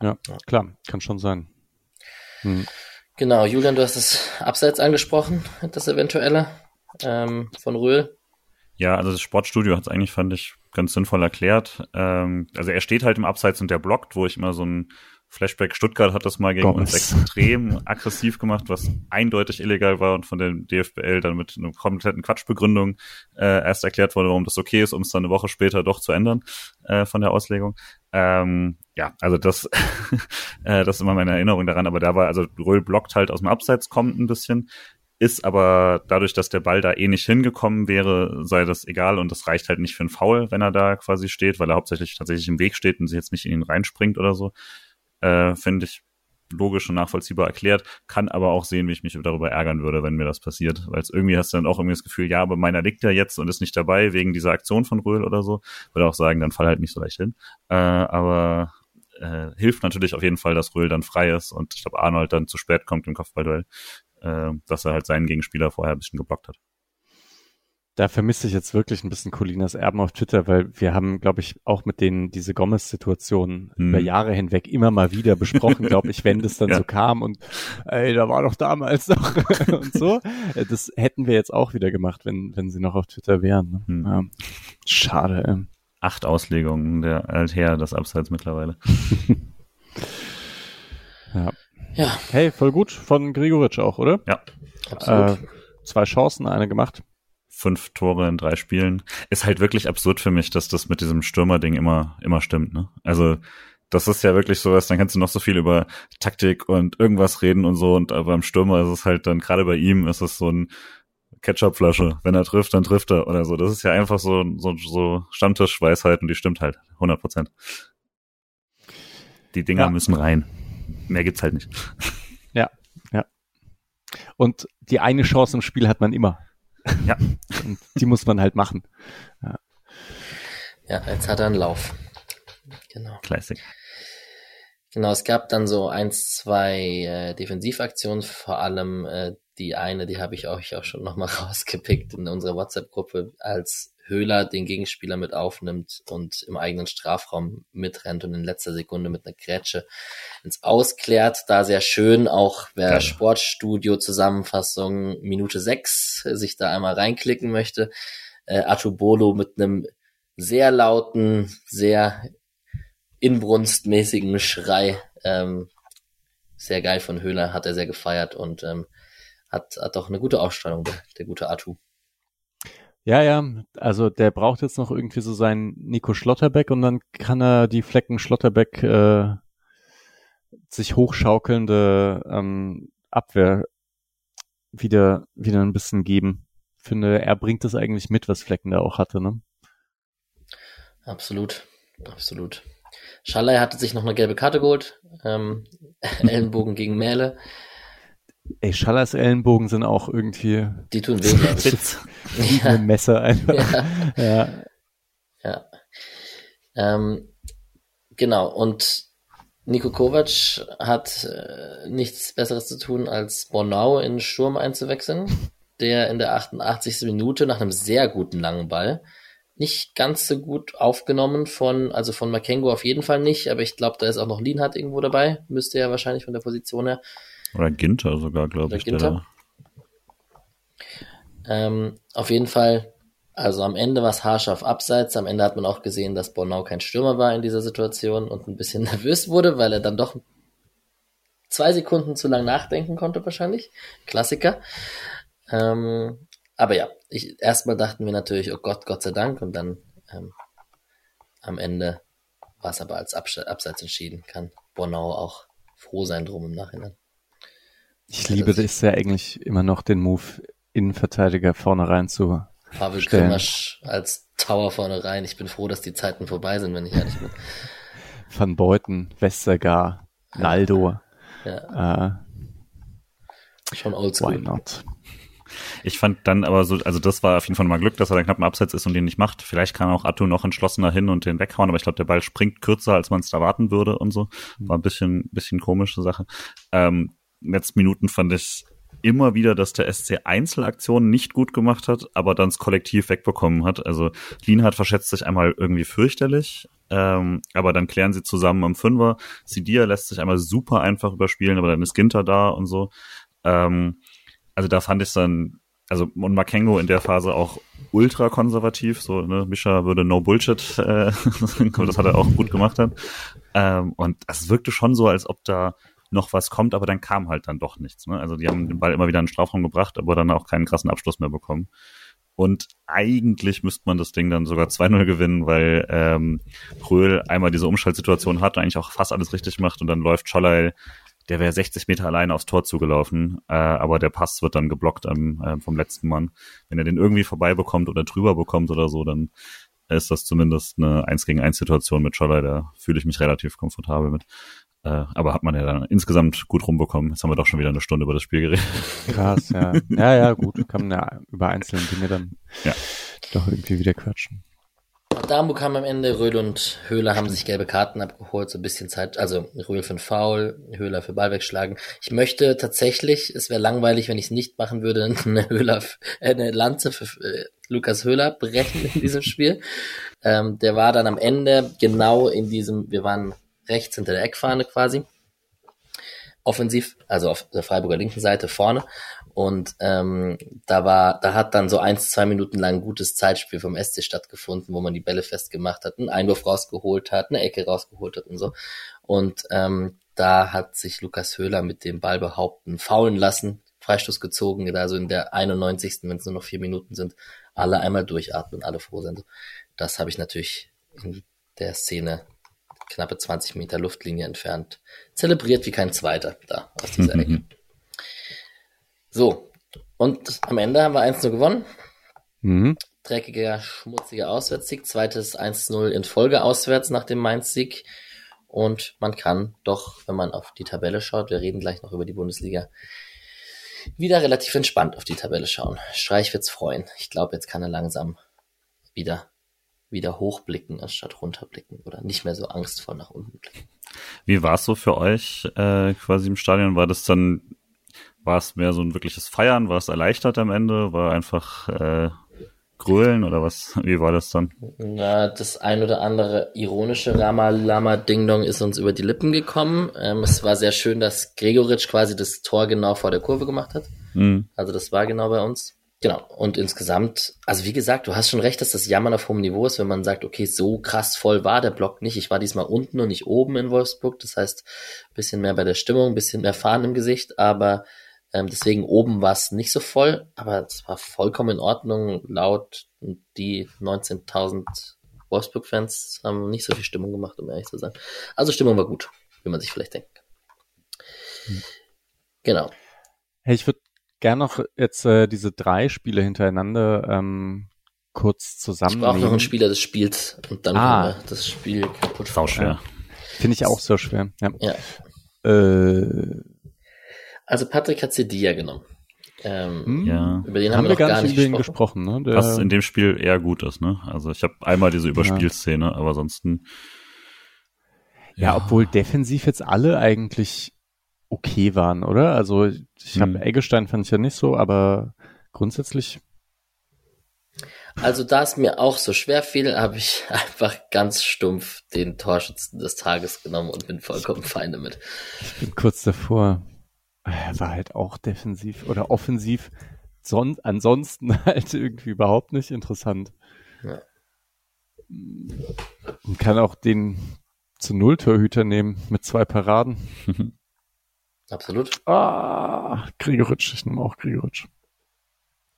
Ja, ja, klar, kann schon sein. Mhm. Genau, Julian, du hast das Abseits angesprochen, das eventuelle ähm, von Röhl. Ja, also das Sportstudio hat es eigentlich, fand ich, ganz sinnvoll erklärt. Ähm, also er steht halt im Abseits und der blockt, wo ich immer so ein Flashback Stuttgart hat das mal gegen Gomez. uns extrem aggressiv gemacht, was eindeutig illegal war und von der DFBL dann mit einer kompletten Quatschbegründung äh, erst erklärt wurde, warum das okay ist, um es dann eine Woche später doch zu ändern äh, von der Auslegung. Ähm, ja, also das, *laughs* äh, das ist immer meine Erinnerung daran, aber da war, also Röhl blockt halt aus dem Abseits, kommt ein bisschen, ist aber dadurch, dass der Ball da eh nicht hingekommen wäre, sei das egal und das reicht halt nicht für einen Foul, wenn er da quasi steht, weil er hauptsächlich tatsächlich im Weg steht und sich jetzt nicht in ihn reinspringt oder so äh, finde ich. logisch und nachvollziehbar erklärt, kann aber auch sehen, wie ich mich darüber ärgern würde, wenn mir das passiert. Weil irgendwie hast du dann auch irgendwie das Gefühl, ja, aber meiner liegt ja jetzt und ist nicht dabei wegen dieser Aktion von Röhl oder so. Würde auch sagen, dann fall halt nicht so leicht hin. Äh, aber äh, hilft natürlich auf jeden Fall, dass Röhl dann frei ist und ich glaube, Arnold dann zu spät kommt im Kopfballduell, äh, dass er halt seinen Gegenspieler vorher ein bisschen geblockt hat da vermisse ich jetzt wirklich ein bisschen Colinas Erben auf Twitter, weil wir haben, glaube ich, auch mit denen diese Gomez-Situation hm. über Jahre hinweg immer mal wieder besprochen, glaube ich, wenn das dann *laughs* ja. so kam und ey, da war doch damals noch *laughs* und so. Das hätten wir jetzt auch wieder gemacht, wenn, wenn sie noch auf Twitter wären. Ne? Hm. Ja. Schade. Ey. Acht Auslegungen der Alther, das Abseits mittlerweile. *laughs* ja. ja. Hey, voll gut von Grigoritsch auch, oder? Ja, absolut. Äh, zwei Chancen, eine gemacht fünf Tore in drei Spielen. Ist halt wirklich absurd für mich, dass das mit diesem Stürmer-Ding immer, immer stimmt, ne? Also, das ist ja wirklich sowas, dann kannst du noch so viel über Taktik und irgendwas reden und so, und beim Stürmer ist es halt dann, gerade bei ihm ist es so ein Ketchupflasche. Wenn er trifft, dann trifft er oder so. Das ist ja einfach so, so, so Stammtischweisheit und die stimmt halt. 100 Prozent. Die Dinger ja. müssen rein. Mehr gibt's halt nicht. Ja, ja. Und die eine Chance im Spiel hat man immer. Ja. Und die muss man halt machen. Ja. ja, jetzt hat er einen Lauf. Genau. Classic. Genau, es gab dann so eins, zwei äh, Defensivaktionen, vor allem äh, die eine, die habe ich euch auch schon nochmal *laughs* rausgepickt in unserer WhatsApp-Gruppe, als Höhler den Gegenspieler mit aufnimmt und im eigenen Strafraum mitrennt und in letzter Sekunde mit einer Grätsche ins Ausklärt. Da sehr schön, auch wer Geil. Sportstudio Zusammenfassung Minute 6 sich da einmal reinklicken möchte. Äh, Atubolo mit einem sehr lauten, sehr inbrunstmäßigen Schrei. Ähm, sehr geil von Höhler, hat er sehr gefeiert und ähm, hat, hat auch eine gute Ausstrahlung, der, der gute Atu. Ja, ja, also der braucht jetzt noch irgendwie so seinen Nico Schlotterbeck und dann kann er die Flecken Schlotterbeck äh, sich hochschaukelnde ähm, Abwehr wieder wieder ein bisschen geben. Ich finde, er bringt das eigentlich mit, was Flecken da auch hatte, ne? Absolut, absolut. Schallei hatte sich noch eine gelbe Karte geholt. Ähm, *laughs* Ellenbogen gegen Mähle. Ey, Schallers Ellenbogen sind auch irgendwie. Die tun weh, glaube ich. Ein Messer einfach. Ja. ja. ja. Ähm, genau, und Nico Kovac hat äh, nichts Besseres zu tun, als Bornau in Sturm einzuwechseln, der in der 88. Minute nach einem sehr guten langen Ball nicht ganz so gut aufgenommen von, also von Makengo auf jeden Fall nicht, aber ich glaube, da ist auch noch Lienhardt irgendwo dabei, müsste ja wahrscheinlich von der Position her. Oder Ginter sogar, glaube ich. Ginter. Ähm, auf jeden Fall, also am Ende war es haarscharf abseits. Am Ende hat man auch gesehen, dass Bornau kein Stürmer war in dieser Situation und ein bisschen *laughs* nervös wurde, weil er dann doch zwei Sekunden zu lang nachdenken konnte, wahrscheinlich. Klassiker. Ähm, aber ja, ich, erstmal dachten wir natürlich, oh Gott, Gott sei Dank, und dann ähm, am Ende war es aber als Abseits entschieden. Kann Bornau auch froh sein drum im Nachhinein. Ich liebe das ja eigentlich immer noch den Move, Innenverteidiger vorne rein zu Pavel Krimasch als Tower vorne rein. Ich bin froh, dass die Zeiten vorbei sind, wenn ich ehrlich bin. Van Beuten, Westergaard, Naldo. Ja. Äh, Schon oldschool. Why not? Ich fand dann aber so, also das war auf jeden Fall mal Glück, dass er dann knapp im Abseits ist und den nicht macht. Vielleicht kann auch Atto noch entschlossener hin und den weghauen, aber ich glaube, der Ball springt kürzer, als man es erwarten würde und so. War ein bisschen, bisschen komische Sache. Ähm, letzten Minuten fand ich immer wieder, dass der SC Einzelaktionen nicht gut gemacht hat, aber dann das Kollektiv wegbekommen hat. Also Lienhardt verschätzt sich einmal irgendwie fürchterlich, ähm, aber dann klären sie zusammen am Fünfer. Sidia lässt sich einmal super einfach überspielen, aber dann ist Ginter da und so. Ähm, also da fand ich dann, also und Makengo in der Phase auch ultra konservativ, so ne, Mischa würde No Bullshit, äh, *laughs* das hat er auch gut gemacht dann. Ähm, und es wirkte schon so, als ob da noch was kommt, aber dann kam halt dann doch nichts. Ne? Also die haben den Ball immer wieder in den Strafraum gebracht, aber dann auch keinen krassen Abschluss mehr bekommen. Und eigentlich müsste man das Ding dann sogar 2-0 gewinnen, weil ähm, Röhl einmal diese Umschaltsituation hat und eigentlich auch fast alles richtig macht und dann läuft Scholley, der wäre 60 Meter alleine aufs Tor zugelaufen, äh, aber der Pass wird dann geblockt ähm, äh, vom letzten Mann. Wenn er den irgendwie vorbei bekommt oder drüber bekommt oder so, dann ist das zumindest eine 1 gegen 1 Situation mit Scholler, da fühle ich mich relativ komfortabel mit. Äh, aber hat man ja dann insgesamt gut rumbekommen. Jetzt haben wir doch schon wieder eine Stunde über das Spiel geredet. Krass, ja. *laughs* Ja, ja, gut. Kann man ja über einzelne Dinge dann Ja. doch irgendwie wieder quatschen. Darmburg kam am Ende, Röhl und Höhler haben sich gelbe Karten abgeholt, so ein bisschen Zeit, also Röhl für einen Foul, Höhler für Ball wegschlagen. Ich möchte tatsächlich, es wäre langweilig, wenn ich es nicht machen würde, *laughs* eine Höhler, äh, eine Lanze für äh, Lukas Höhler brechen in diesem Spiel. Ähm, der war dann am Ende genau in diesem, wir waren rechts hinter der Eckfahne quasi, offensiv, also auf der Freiburger linken Seite vorne. Und ähm, da war, da hat dann so eins, zwei Minuten lang ein gutes Zeitspiel vom SC stattgefunden, wo man die Bälle festgemacht hat, einen Einwurf rausgeholt hat, eine Ecke rausgeholt hat und so. Und ähm, da hat sich Lukas Höhler mit dem Ball behaupten faulen lassen, Freistoß gezogen, also in der 91. wenn es nur noch vier Minuten sind, alle einmal durchatmen, alle froh sind. Das habe ich natürlich in der Szene knappe 20 Meter Luftlinie entfernt zelebriert wie kein zweiter da aus dieser Ecke. So, und am Ende haben wir 1-0 gewonnen. Mhm. Dreckiger, schmutziger Auswärtssieg. Zweites 1-0 in Folge auswärts nach dem Mainz-Sieg. Und man kann doch, wenn man auf die Tabelle schaut, wir reden gleich noch über die Bundesliga, wieder relativ entspannt auf die Tabelle schauen. Streich wird's freuen. Ich glaube, jetzt kann er langsam wieder, wieder hochblicken, anstatt runterblicken oder nicht mehr so angstvoll nach unten blicken. Wie war es so für euch äh, quasi im Stadion? War das dann, war es mehr so ein wirkliches Feiern? War es erleichtert am Ende? War einfach äh, Grölen oder was? *laughs* Wie war das dann? Na, das ein oder andere ironische Lama Lama Ding Dong ist uns über die Lippen gekommen. Ähm, es war sehr schön, dass Gregoritsch quasi das Tor genau vor der Kurve gemacht hat. Hm. Also das war genau bei uns. Genau. Und insgesamt, also wie gesagt, du hast schon recht, dass das Jammern auf hohem Niveau ist, wenn man sagt, okay, so krass voll war der Block nicht. Ich war diesmal unten und nicht oben in Wolfsburg. Das heißt, bisschen mehr bei der Stimmung, bisschen mehr Fahren im Gesicht, aber ähm, deswegen oben war es nicht so voll, aber es war vollkommen in Ordnung. Laut die 19.000 Wolfsburg-Fans haben nicht so viel Stimmung gemacht, um ehrlich zu sein. Also Stimmung war gut, wie man sich vielleicht denkt. Genau. Hey, ich würde gern noch jetzt äh, diese drei Spiele hintereinander ähm, kurz Ich brauche noch einen Spieler des Spiels und dann Ah. wir das Spiel kaputt Sau schwer. Ja. Finde ich auch so schwer. Ja. Ja. Äh, Also Patrick hat Sedia genommen. Ähm, hm? Ja. Über den Haben wir noch gar nicht über ihn gesprochen, ne? Der, Was in dem Spiel eher gut ist, ne? Also ich habe einmal diese Überspielszene, aber ansonsten. ja, obwohl defensiv jetzt alle eigentlich okay waren, oder? Also ich habe Hm. Eggestein fand ich ja nicht so, aber grundsätzlich Also da es mir auch so schwer fiel, habe ich *laughs* einfach ganz stumpf den Torschützen des Tages genommen und bin vollkommen fein damit. ich bin kurz davor. Er war halt auch defensiv oder offensiv. Son ansonsten *laughs* halt irgendwie überhaupt nicht interessant. Ja. Man kann auch den zu Null Torhüter nehmen mit zwei Paraden. *laughs* Absolut. Ah, Gregoritsch, ich nehme auch Gregoritsch.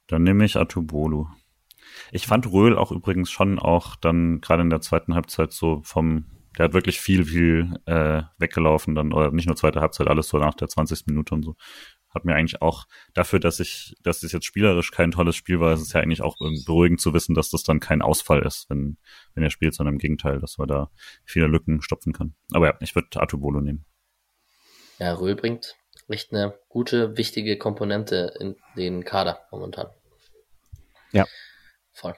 Dann nehme ich Atubolu. Ich fand Röhl auch übrigens schon auch dann gerade in der zweiten Halbzeit so vom, der hat wirklich viel, viel äh, weggelaufen dann, oder nicht nur zweite Halbzeit, alles so nach der 20. Minute und so. Hat mir eigentlich auch dafür, dass ich, dass es jetzt spielerisch kein tolles Spiel war, ist es ja eigentlich auch beruhigend zu wissen, dass das dann kein Ausfall ist, wenn, wenn er spielt, sondern im Gegenteil, dass man da viele Lücken stopfen kann. Aber ja, ich würde Atubolo nehmen. Ja, Röhl bringt echt eine gute, wichtige Komponente in den Kader momentan. Ja. Voll.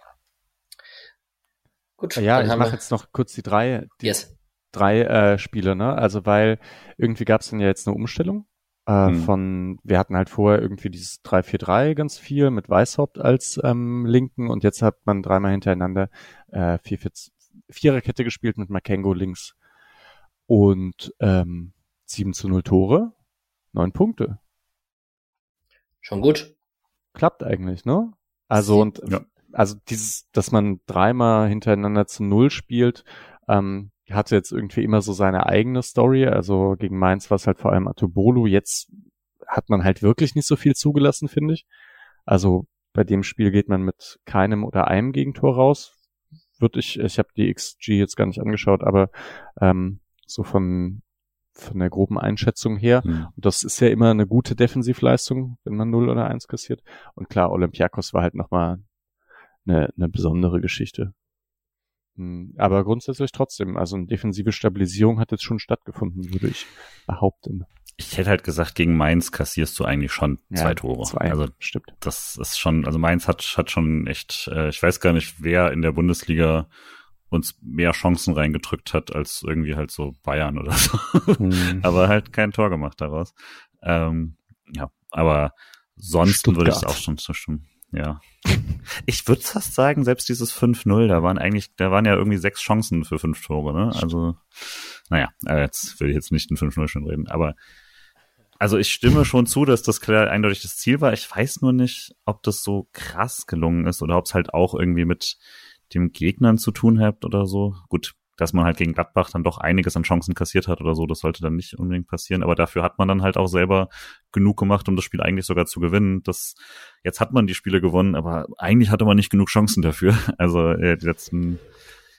Gut, Ja, ich mache jetzt noch kurz die drei, die Yes. drei äh, Spiele, ne? Also weil irgendwie gab es dann ja jetzt eine Umstellung äh, Hm. von, wir hatten halt vorher irgendwie dieses 3-4-3 ganz viel mit Weißhaupt als ähm, Linken und jetzt hat man dreimal hintereinander äh, 4 4 Viererkette gespielt mit Makengo links und ähm, 7 zu 0 Tore, neun Punkte. Schon gut. Klappt eigentlich, ne? Also und Ja. also dieses, dass man dreimal hintereinander zu null spielt, ähm, hatte jetzt irgendwie immer so seine eigene Story. Also gegen Mainz war es halt vor allem Atobolu. Jetzt hat man halt wirklich nicht so viel zugelassen, finde ich. Also bei dem Spiel geht man mit keinem oder einem Gegentor raus. Würde ich, ich habe die XG jetzt gar nicht angeschaut, aber ähm, so von von der groben Einschätzung her. Hm. Und das ist ja immer eine gute Defensivleistung, wenn man 0 oder 1 kassiert. Und klar, Olympiakos war halt nochmal eine, eine besondere Geschichte. Hm, aber grundsätzlich trotzdem, also eine defensive Stabilisierung hat jetzt schon stattgefunden, würde ich behaupten. Ich hätte halt gesagt, gegen Mainz kassierst du eigentlich schon ja, zwei Tore. Zwei, also stimmt. Das ist schon, also Mainz hat, hat schon echt, äh, ich weiß gar nicht, wer in der Bundesliga uns mehr Chancen reingedrückt hat als irgendwie halt so Bayern oder so. Mhm. *laughs* aber halt kein Tor gemacht daraus. Ähm, ja, aber sonst würde ich es auch schon zustimmen. Ja. Ich würde fast sagen, selbst dieses 5-0, da waren eigentlich, da waren ja irgendwie sechs Chancen für fünf Tore, ne? Also, naja, jetzt will ich jetzt nicht ein 5-0 schon reden, aber also ich stimme schon zu, dass das klar eindeutig das Ziel war. Ich weiß nur nicht, ob das so krass gelungen ist oder ob es halt auch irgendwie mit dem Gegnern zu tun hat oder so. Gut, dass man halt gegen Gladbach dann doch einiges an Chancen kassiert hat oder so, das sollte dann nicht unbedingt passieren. Aber dafür hat man dann halt auch selber genug gemacht, um das Spiel eigentlich sogar zu gewinnen. Das, jetzt hat man die Spiele gewonnen, aber eigentlich hatte man nicht genug Chancen dafür. *laughs* Also äh, die letzten,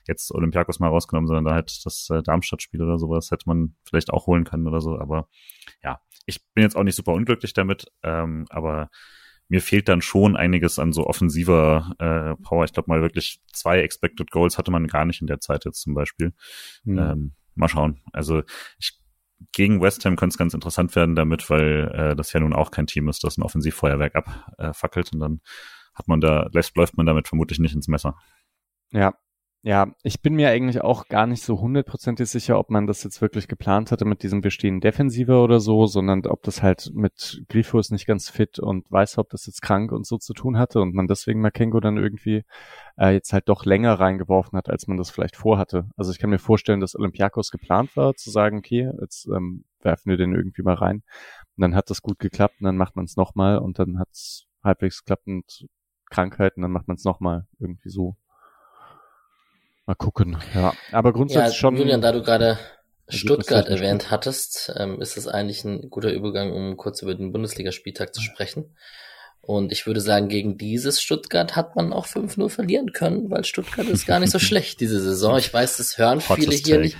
jetzt Olympiakos mal rausgenommen, sondern da halt das äh, Darmstadt-Spiel oder sowas hätte man vielleicht auch holen können oder so. Aber ja, ich bin jetzt auch nicht super unglücklich damit, ähm, aber mir fehlt dann schon einiges an so offensiver äh, Power. Ich glaube mal wirklich zwei Expected Goals hatte man gar nicht in der Zeit jetzt zum Beispiel. Mhm. Ähm, mal schauen. Also ich, gegen West Ham könnte es ganz interessant werden damit, weil äh, das ja nun auch kein Team ist, das ein Offensivfeuerwerk abfackelt äh, und dann hat man da, läuft, läuft man damit vermutlich nicht ins Messer. Ja, ja, ich bin mir eigentlich auch gar nicht so hundertprozentig sicher, ob man das jetzt wirklich geplant hatte mit diesem bestehenden Defensiver oder so, sondern ob das halt mit Grifo ist nicht ganz fit und weiß, ob das jetzt krank und so zu tun hatte und man deswegen Makengo dann irgendwie äh, jetzt halt doch länger reingeworfen hat, als man das vielleicht vorhatte. Also ich kann mir vorstellen, dass Olympiakos geplant war, zu sagen, okay, jetzt ähm, werfen wir den irgendwie mal rein. Und dann hat das gut geklappt und dann macht man es nochmal und dann hat es halbwegs geklappt und Krankheiten, dann macht man es nochmal irgendwie so. Mal gucken, ja. Aber grundsätzlich ja, schon. Julian, da du gerade Stuttgart erwähnt gut. hattest, ähm, ist es eigentlich ein guter Übergang, um kurz über den Bundesligaspieltag zu sprechen. Und ich würde sagen, gegen dieses Stuttgart hat man auch 5-0 verlieren können, weil Stuttgart ist gar nicht so *laughs* schlecht diese Saison. Ich weiß, das hören viele hier nicht.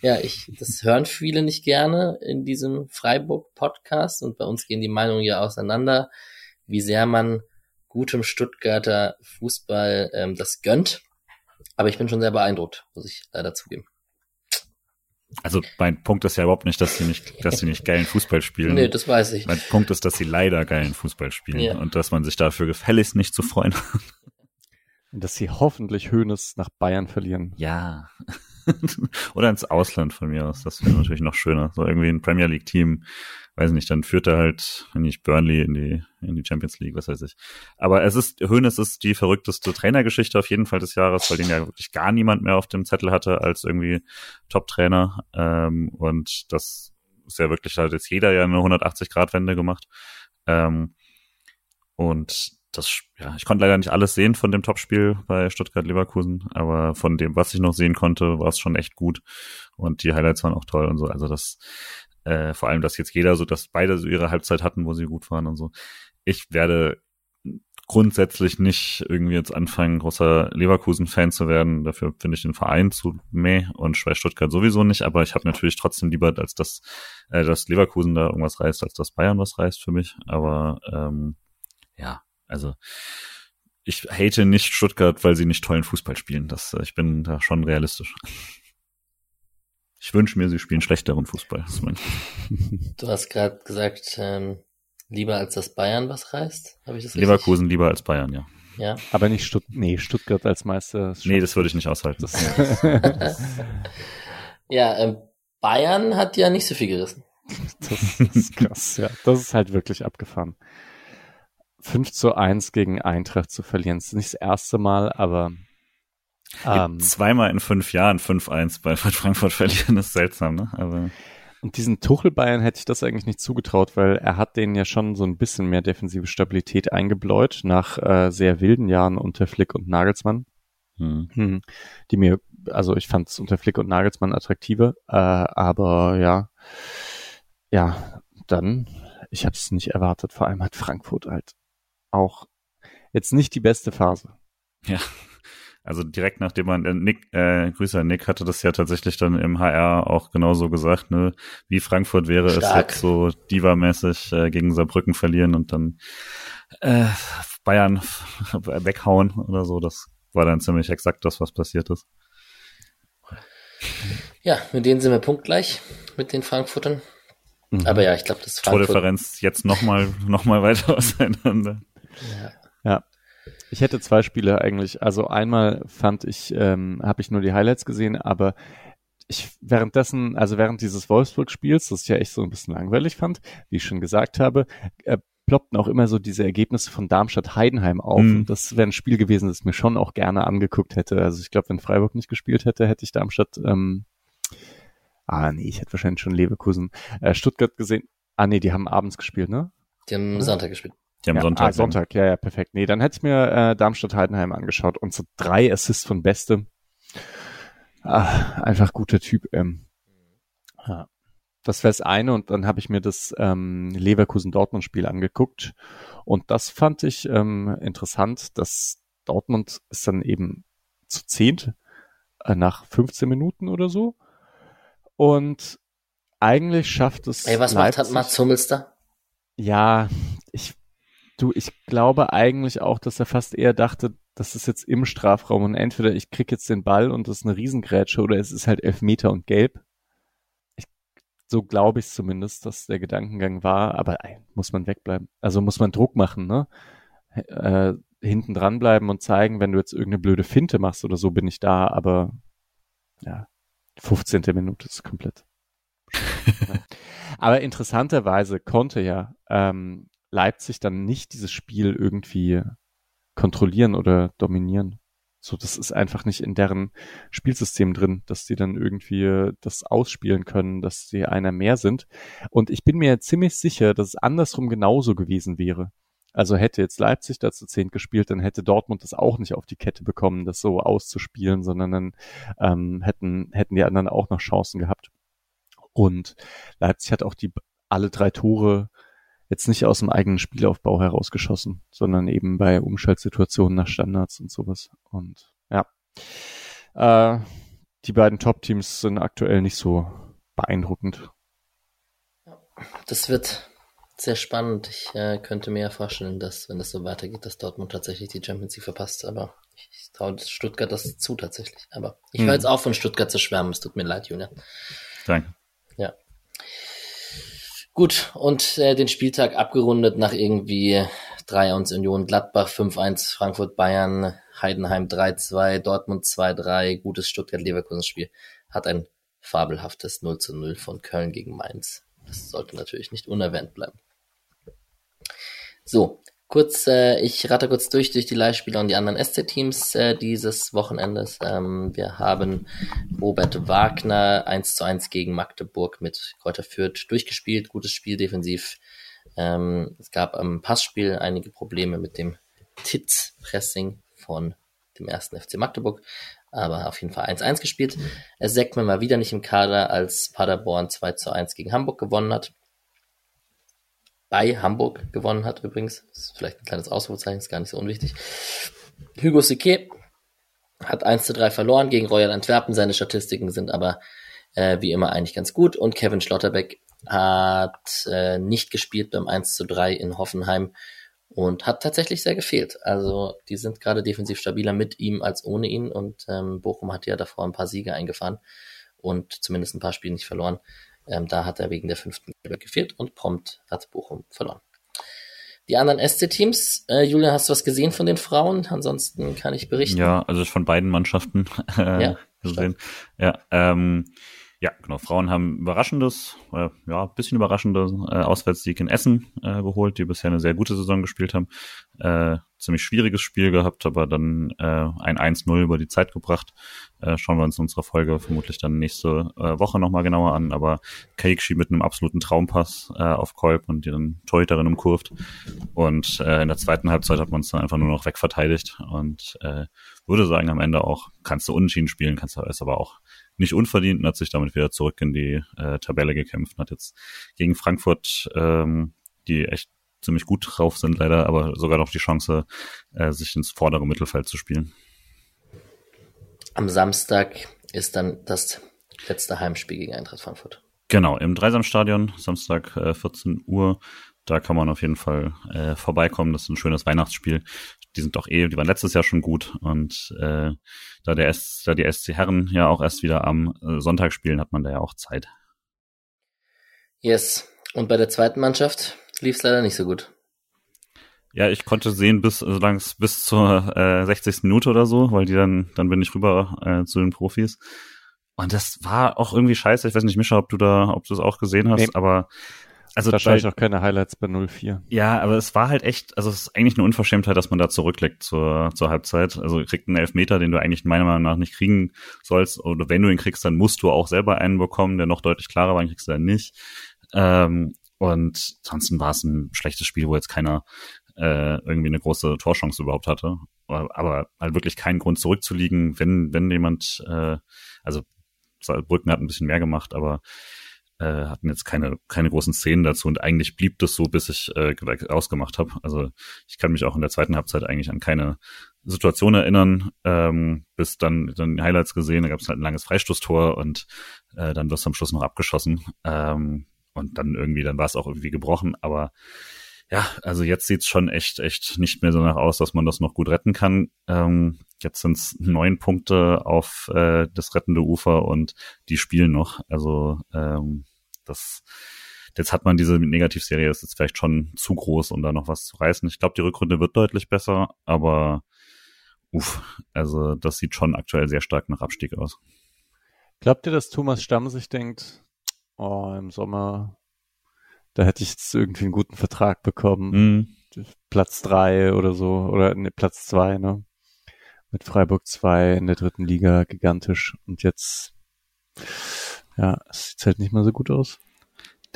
Ja, ich, das hören viele nicht gerne in diesem Freiburg-Podcast und bei uns gehen die Meinungen ja auseinander, wie sehr man gutem Stuttgarter Fußball ähm, das gönnt. Aber ich bin schon sehr beeindruckt, muss ich leider zugeben. Also mein Punkt ist ja überhaupt nicht, dass sie nicht, *laughs* dass sie nicht geilen Fußball spielen. Nee, das weiß ich. Mein Punkt ist, dass sie leider geilen Fußball spielen ja. und dass man sich dafür gefälligst nicht zu freuen hat. Und dass sie hoffentlich Höhnes nach Bayern verlieren. Ja. *laughs* Oder ins Ausland von mir aus. Das wäre natürlich noch schöner. So irgendwie ein Premier League Team weiß nicht, dann führt er halt, wenn nicht Burnley in die, in die Champions League, was weiß ich. Aber es ist, Hönes ist die verrückteste Trainergeschichte auf jeden Fall des Jahres, weil den ja wirklich gar niemand mehr auf dem Zettel hatte als irgendwie Top-Trainer. Ähm, und das ist ja wirklich, halt jetzt jeder ja eine 180-Grad-Wende gemacht. Ähm, und das, ja, ich konnte leider nicht alles sehen von dem Topspiel bei Stuttgart-Leverkusen, aber von dem, was ich noch sehen konnte, war es schon echt gut. Und die Highlights waren auch toll und so. Also das, äh, vor allem, dass jetzt jeder so, dass beide so ihre Halbzeit hatten, wo sie gut waren und so. Ich werde grundsätzlich nicht irgendwie jetzt anfangen, großer Leverkusen-Fan zu werden. Dafür finde ich den Verein zu meh und bei Stuttgart sowieso nicht. Aber ich habe natürlich trotzdem lieber, als dass, äh, dass Leverkusen da irgendwas reißt, als dass Bayern was reißt für mich. Aber ähm, ja, also ich hate nicht Stuttgart, weil sie nicht tollen Fußball spielen. Das, äh, ich bin da schon realistisch. Ich wünsche mir, sie spielen schlechteren Fußball. *laughs* du hast gerade gesagt, ähm, lieber als das Bayern was reißt? Habe ich das Leverkusen lieber als Bayern, ja. Ja. Aber nicht Stutt nee, Stuttgart als Meister. Nee, das würde ich nicht aushalten. *laughs* ja, ähm, Bayern hat ja nicht so viel gerissen. Das ist krass, ja. Das ist halt wirklich abgefahren. 5 zu 1 gegen Eintracht zu verlieren. Das ist nicht das erste Mal, aber ähm, zweimal in fünf Jahren 5-1 bei Frankfurt verlieren, ist seltsam, ne? Aber und diesen Tuchel Bayern hätte ich das eigentlich nicht zugetraut, weil er hat denen ja schon so ein bisschen mehr defensive Stabilität eingebläut nach äh, sehr wilden Jahren unter Flick und Nagelsmann. Hm. Hm. Die mir, also ich fand es unter Flick und Nagelsmann attraktiver, äh, aber ja, ja, dann, ich habe es nicht erwartet. Vor allem hat Frankfurt halt auch jetzt nicht die beste Phase. Ja, also direkt nachdem man, äh, Nick, äh, Grüße an Nick hatte das ja tatsächlich dann im HR auch genauso gesagt, ne, wie Frankfurt wäre Stark. es jetzt so diva-mäßig äh, gegen Saarbrücken verlieren und dann äh, Bayern *laughs* weghauen oder so. Das war dann ziemlich exakt das, was passiert ist. Ja, mit denen sind wir punktgleich, mit den Frankfurtern. Mhm. Aber ja, ich glaube, das Frankfurt... Tordifferenz jetzt nochmal noch mal weiter *laughs* auseinander. Ja. ja. Ich hätte zwei Spiele eigentlich. Also einmal fand ich, ähm, habe ich nur die Highlights gesehen, aber ich währenddessen, also während dieses Wolfsburg-Spiels, das ich ja echt so ein bisschen langweilig fand, wie ich schon gesagt habe, äh, ploppten auch immer so diese Ergebnisse von Darmstadt-Heidenheim auf. Mhm. Und das wäre ein Spiel gewesen, das ich mir schon auch gerne angeguckt hätte. Also ich glaube, wenn Freiburg nicht gespielt hätte, hätte ich Darmstadt, ähm, ah nee, ich hätte wahrscheinlich schon Leverkusen, äh, Stuttgart gesehen. Ah nee, die haben abends gespielt, ne? Die haben Sonntag gespielt. Die haben ja, Sonntag. Ah, Sonntag, ja, ja, perfekt. Nee, dann hätte ich mir äh, Darmstadt-Heidenheim angeschaut und so drei Assists von Beste. Ah, einfach guter Typ. Ähm. Ja. Das wäre das eine und dann habe ich mir das ähm, Leverkusen-Dortmund-Spiel angeguckt und das fand ich ähm, interessant, dass Dortmund ist dann eben zu zehnt äh, nach 15 Minuten oder so und eigentlich schafft es. Ey, was Leipzig, macht hat Mats Hummels da? Ja, ich Du, ich glaube eigentlich auch, dass er fast eher dachte, das ist jetzt im Strafraum und entweder ich krieg jetzt den Ball und das ist eine Riesengrätsche oder es ist halt Elfmeter und Gelb. Ich, so glaube ich zumindest, dass der Gedankengang war, aber ey, muss man wegbleiben. Also muss man Druck machen, ne? Äh, hinten dranbleiben und zeigen, wenn du jetzt irgendeine blöde Finte machst oder so, bin ich da, aber ja, 15. Minute ist komplett. *laughs* aber interessanterweise konnte ja ähm, Leipzig dann nicht dieses Spiel irgendwie kontrollieren oder dominieren. So, das ist einfach nicht in deren Spielsystem drin, dass sie dann irgendwie das ausspielen können, dass sie einer mehr sind. Und ich bin mir ziemlich sicher, dass es andersrum genauso gewesen wäre. Also hätte jetzt Leipzig dazu zehn gespielt, dann hätte Dortmund das auch nicht auf die Kette bekommen, das so auszuspielen, sondern dann ähm, hätten, hätten die anderen auch noch Chancen gehabt. Und Leipzig hat auch die alle drei Tore jetzt nicht aus dem eigenen Spielaufbau herausgeschossen, sondern eben bei Umschaltsituationen nach Standards und sowas. Und ja, äh, die beiden Top-Teams sind aktuell nicht so beeindruckend. Das wird sehr spannend. Ich äh, könnte mir ja vorstellen, dass, wenn das so weitergeht, dass Dortmund tatsächlich die Champions League verpasst. Aber ich, ich traue Stuttgart das zu tatsächlich. Aber ich höre hm. jetzt auf, von Stuttgart zu schwärmen. Es tut mir leid, Julian. Danke. Gut, und äh, den Spieltag abgerundet nach irgendwie 3-1 Union Gladbach, 5-1 Frankfurt Bayern, Heidenheim 3-2, Dortmund 2-3, gutes Stuttgart-Leverkusen-Spiel. Hat ein fabelhaftes 0 0 von Köln gegen Mainz. Das sollte natürlich nicht unerwähnt bleiben. So, Kurz, äh, ich rate kurz durch durch die Leihspieler und die anderen SC-Teams äh, dieses Wochenendes. Ähm, wir haben Robert Wagner 1 zu 1 gegen Magdeburg mit Kräuter Fürth durchgespielt. Gutes Spiel defensiv. Ähm, es gab am Passspiel einige Probleme mit dem Titz-Pressing von dem ersten FC Magdeburg, aber auf jeden Fall 1-1 gespielt. Mhm. Seckmann war wieder nicht im Kader, als Paderborn 2 zu 1 gegen Hamburg gewonnen hat bei Hamburg gewonnen hat übrigens. Das ist vielleicht ein kleines Ausrufezeichen, ist gar nicht so unwichtig. Hugo Sique hat 1 zu 3 verloren gegen Royal Antwerpen. Seine Statistiken sind aber äh, wie immer eigentlich ganz gut. Und Kevin Schlotterbeck hat äh, nicht gespielt beim 1 zu 3 in Hoffenheim und hat tatsächlich sehr gefehlt. Also die sind gerade defensiv stabiler mit ihm als ohne ihn und ähm, Bochum hat ja davor ein paar Siege eingefahren und zumindest ein paar Spiele nicht verloren. Ähm, da hat er wegen der fünften gefehlt und prompt hat Bochum verloren. Die anderen SC-Teams, äh, Julian, hast du was gesehen von den Frauen? Ansonsten kann ich berichten. Ja, also von beiden Mannschaften *laughs* äh, ja, gesehen. Ja, ähm, ja, genau. Frauen haben überraschendes, äh, ja, bisschen überraschendes äh, Auswärtssieg in Essen äh, geholt, die bisher eine sehr gute Saison gespielt haben. Äh, ziemlich schwieriges Spiel gehabt, aber dann äh, ein 1-0 über die Zeit gebracht. Äh, schauen wir uns in unserer Folge vermutlich dann nächste äh, Woche nochmal genauer an. Aber Kaikshi mit einem absoluten Traumpass äh, auf Kolb und ihren Torhüterin umkurvt. Und äh, in der zweiten Halbzeit hat man uns dann einfach nur noch wegverteidigt und äh, würde sagen, am Ende auch kannst du unentschieden spielen, kannst du es aber auch nicht unverdient und hat sich damit wieder zurück in die äh, Tabelle gekämpft und hat jetzt gegen Frankfurt, ähm, die echt ziemlich gut drauf sind leider, aber sogar noch die Chance, äh, sich ins vordere Mittelfeld zu spielen. Am Samstag ist dann das letzte Heimspiel gegen Eintracht Frankfurt. Genau, im Dreisamstadion, Samstag äh, 14 Uhr. Da kann man auf jeden Fall äh, vorbeikommen. Das ist ein schönes Weihnachtsspiel. die sind doch eh, die waren letztes Jahr schon gut und äh, da der S, da die SC Herren ja auch erst wieder am äh, Sonntag spielen, hat man da ja auch Zeit. Yes. Und bei der zweiten Mannschaft lief es leider nicht so gut. Ja, ich konnte sehen bis solange bis zur äh, 60. Minute oder so, weil die dann dann bin ich rüber äh, zu den Profis. Und das war auch irgendwie scheiße. Ich weiß nicht, Mischa, ob du da, ob du es auch gesehen hast, nee. aber also da schaue ich auch keine Highlights bei 04. Ja, aber es war halt echt, also es ist eigentlich eine Unverschämtheit, dass man da zurücklegt zur, zur Halbzeit. Also kriegt einen Elfmeter, den du eigentlich meiner Meinung nach nicht kriegen sollst. Oder wenn du ihn kriegst, dann musst du auch selber einen bekommen, der noch deutlich klarer war, dann kriegst du dann nicht. Ähm, und ansonsten war es ein schlechtes Spiel, wo jetzt keiner äh, irgendwie eine große Torchance überhaupt hatte. Aber halt wirklich keinen Grund zurückzuliegen, wenn, wenn jemand, äh, also Brücken hat ein bisschen mehr gemacht, aber äh, hatten jetzt keine, keine großen Szenen dazu und eigentlich blieb das so, bis ich äh, ausgemacht habe. Also ich kann mich auch in der zweiten Halbzeit eigentlich an keine Situation erinnern, ähm, bis dann, dann Highlights gesehen, da gab es halt ein langes Freistoßtor und äh, dann wirst du am Schluss noch abgeschossen. Ähm, und dann irgendwie, dann war es auch irgendwie gebrochen, aber ja, also jetzt sieht's schon echt, echt nicht mehr so nach aus, dass man das noch gut retten kann. Ähm, jetzt sind's neun Punkte auf äh, das rettende Ufer und die spielen noch. Also ähm, das jetzt hat man diese Negativserie, ist jetzt vielleicht schon zu groß, um da noch was zu reißen. Ich glaube, die Rückrunde wird deutlich besser, aber uff, also das sieht schon aktuell sehr stark nach Abstieg aus. Glaubt ihr, dass Thomas Stamm sich denkt, oh, im Sommer da hätte ich jetzt irgendwie einen guten Vertrag bekommen. Mhm. Platz drei oder so, oder ne, Platz zwei, ne? Mit Freiburg zwei in der dritten Liga, gigantisch. Und jetzt, ja, es sieht halt nicht mehr so gut aus.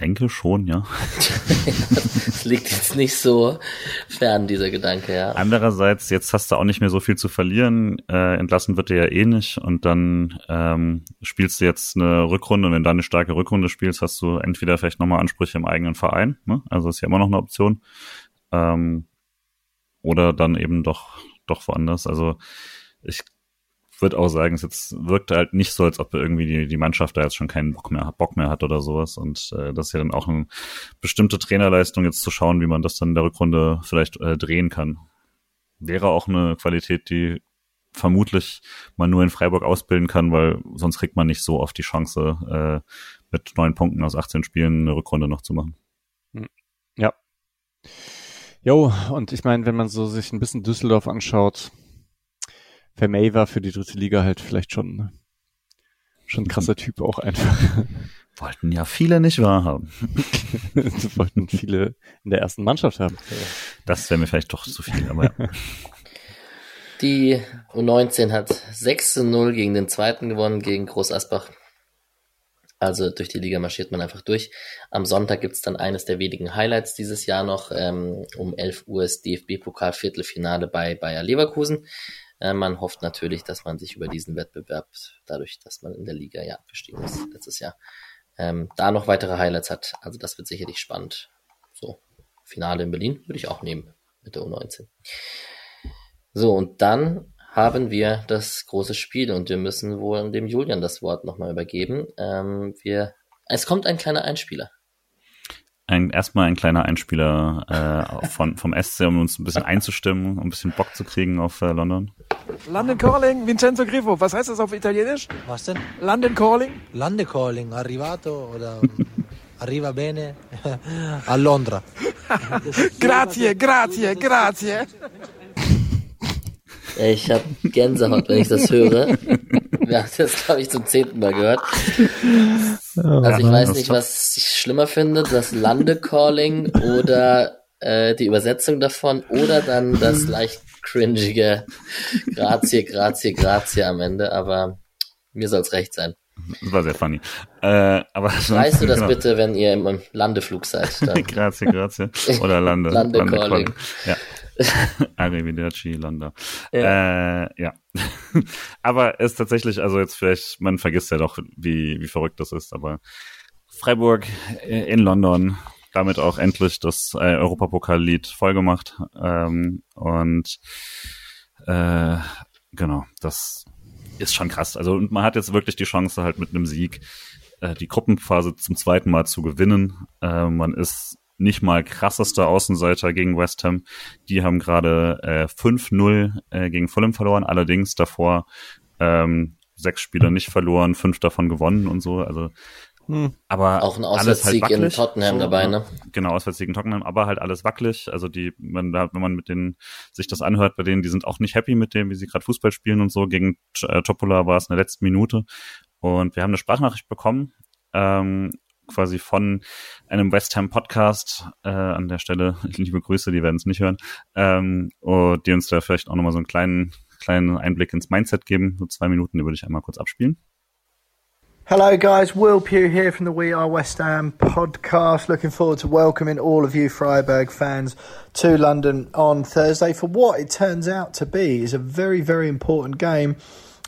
Denke schon, ja. *laughs* das liegt jetzt nicht so fern, dieser Gedanke, ja. Andererseits, jetzt hast du auch nicht mehr so viel zu verlieren. Äh, entlassen wird dir ja eh nicht. Und dann ähm, spielst du jetzt eine Rückrunde und wenn du eine starke Rückrunde spielst, hast du entweder vielleicht nochmal Ansprüche im eigenen Verein. Ne? Also ist ja immer noch eine Option. Ähm, oder dann eben doch, doch woanders. Also ich würde auch sagen, es jetzt wirkt halt nicht so, als ob irgendwie die, die Mannschaft da jetzt schon keinen Bock mehr, Bock mehr hat oder sowas. Und äh, das ist ja dann auch eine bestimmte Trainerleistung, jetzt zu schauen, wie man das dann in der Rückrunde vielleicht äh, drehen kann. Wäre auch eine Qualität, die vermutlich man nur in Freiburg ausbilden kann, weil sonst kriegt man nicht so oft die Chance, äh, mit neun Punkten aus 18 Spielen eine Rückrunde noch zu machen. Hm. Ja. Jo, und ich meine, wenn man so sich ein bisschen Düsseldorf anschaut, Vermey war für die dritte Liga halt vielleicht schon, schon ein krasser Typ auch einfach. *laughs* Wollten ja viele nicht wahrhaben. *laughs* wollten viele in der ersten Mannschaft haben. Das wäre mir vielleicht doch zu viel, aber ja. *laughs* Die U19 hat 6 zu 0 gegen den zweiten gewonnen, gegen Groß Asbach. Also durch die Liga marschiert man einfach durch. Am Sonntag gibt's dann eines der wenigen Highlights dieses Jahr noch. Ähm, um 11 Uhr ist DFB-Pokal-Viertelfinale bei Bayer Leverkusen. Äh, man hofft natürlich, dass man sich über diesen Wettbewerb, dadurch, dass man in der Liga ja abgestiegen ist letztes Jahr, ähm, da noch weitere Highlights hat. Also das wird sicherlich spannend. So, Finale in Berlin würde ich auch nehmen mit der U19. So, und dann haben wir das große Spiel und wir müssen wohl dem Julian das Wort nochmal übergeben. Ähm, wir, es kommt ein kleiner Einspieler ein, erstmal ein kleiner Einspieler äh, von, vom SC, um uns ein bisschen einzustimmen, um ein bisschen Bock zu kriegen auf äh, London. London Calling, Vincenzo Grifo. Was heißt das auf Italienisch? Was denn? London Calling? London Calling, arrivato oder arriva bene *laughs* a Londra. *laughs* grazie, grazie, grazie. Ich habe Gänsehaut, wenn ich das höre. Wir haben das, glaube ich, zum zehnten Mal gehört. Also ich weiß nicht, was ich schlimmer finde, das Landecalling oder äh, die Übersetzung davon oder dann das leicht cringige Grazie, Grazie, Grazie am Ende, aber mir soll's recht sein. Das war sehr funny. Äh, aber weißt du das genau. bitte, wenn ihr im Landeflug seid? *laughs* grazie, grazie. Oder Lande. Landecalling. Lande ja. *laughs* Arrivederci, Landa. Ja. Äh, ja. *laughs* aber es ist tatsächlich, also jetzt vielleicht, man vergisst ja doch, wie, wie verrückt das ist, aber Freiburg in London, damit auch endlich das äh, Europapokal-Lied vollgemacht. Ähm, und äh, genau, das ist schon krass. Also und man hat jetzt wirklich die Chance, halt mit einem Sieg äh, die Gruppenphase zum zweiten Mal zu gewinnen. Äh, man ist nicht mal krassester Außenseiter gegen West Ham. Die haben gerade äh, 5-0 äh, gegen Fulham verloren, allerdings davor ähm, sechs Spiele nicht verloren, fünf davon gewonnen und so. Also hm. Aber auch ein Auswärtssieg halt in Tottenham so, dabei, ne? Genau, Auswärtssieg in Tottenham, aber halt alles wackelig. Also die, wenn, wenn man mit denen sich das anhört, bei denen, die sind auch nicht happy mit dem, wie sie gerade Fußball spielen und so. Gegen äh, Topola war es in der letzten Minute. Und wir haben eine Sprachnachricht bekommen, ähm, quasi von einem West Ham Podcast äh, an der Stelle. *laughs* Liebe Grüße, die werden es nicht hören. Ähm, und die uns da vielleicht auch nochmal so einen kleinen, kleinen Einblick ins Mindset geben. So zwei Minuten, die würde ich einmal kurz abspielen. Hello, guys. Will Pugh here from the We Are West Ham podcast. Looking forward to welcoming all of you Freiburg fans to London on Thursday for what it turns out to be is a very, very important game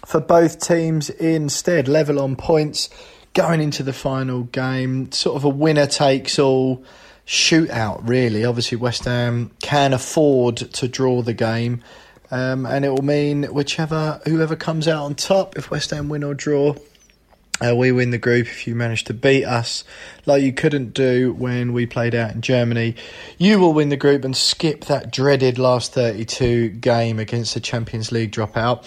for both teams instead. Level on points going into the final game. Sort of a winner takes all shootout, really. Obviously, West Ham can afford to draw the game. Um, and it will mean whichever whoever comes out on top, if West Ham win or draw, uh, we win the group if you manage to beat us, like you couldn't do when we played out in Germany. You will win the group and skip that dreaded last 32 game against the Champions League dropout.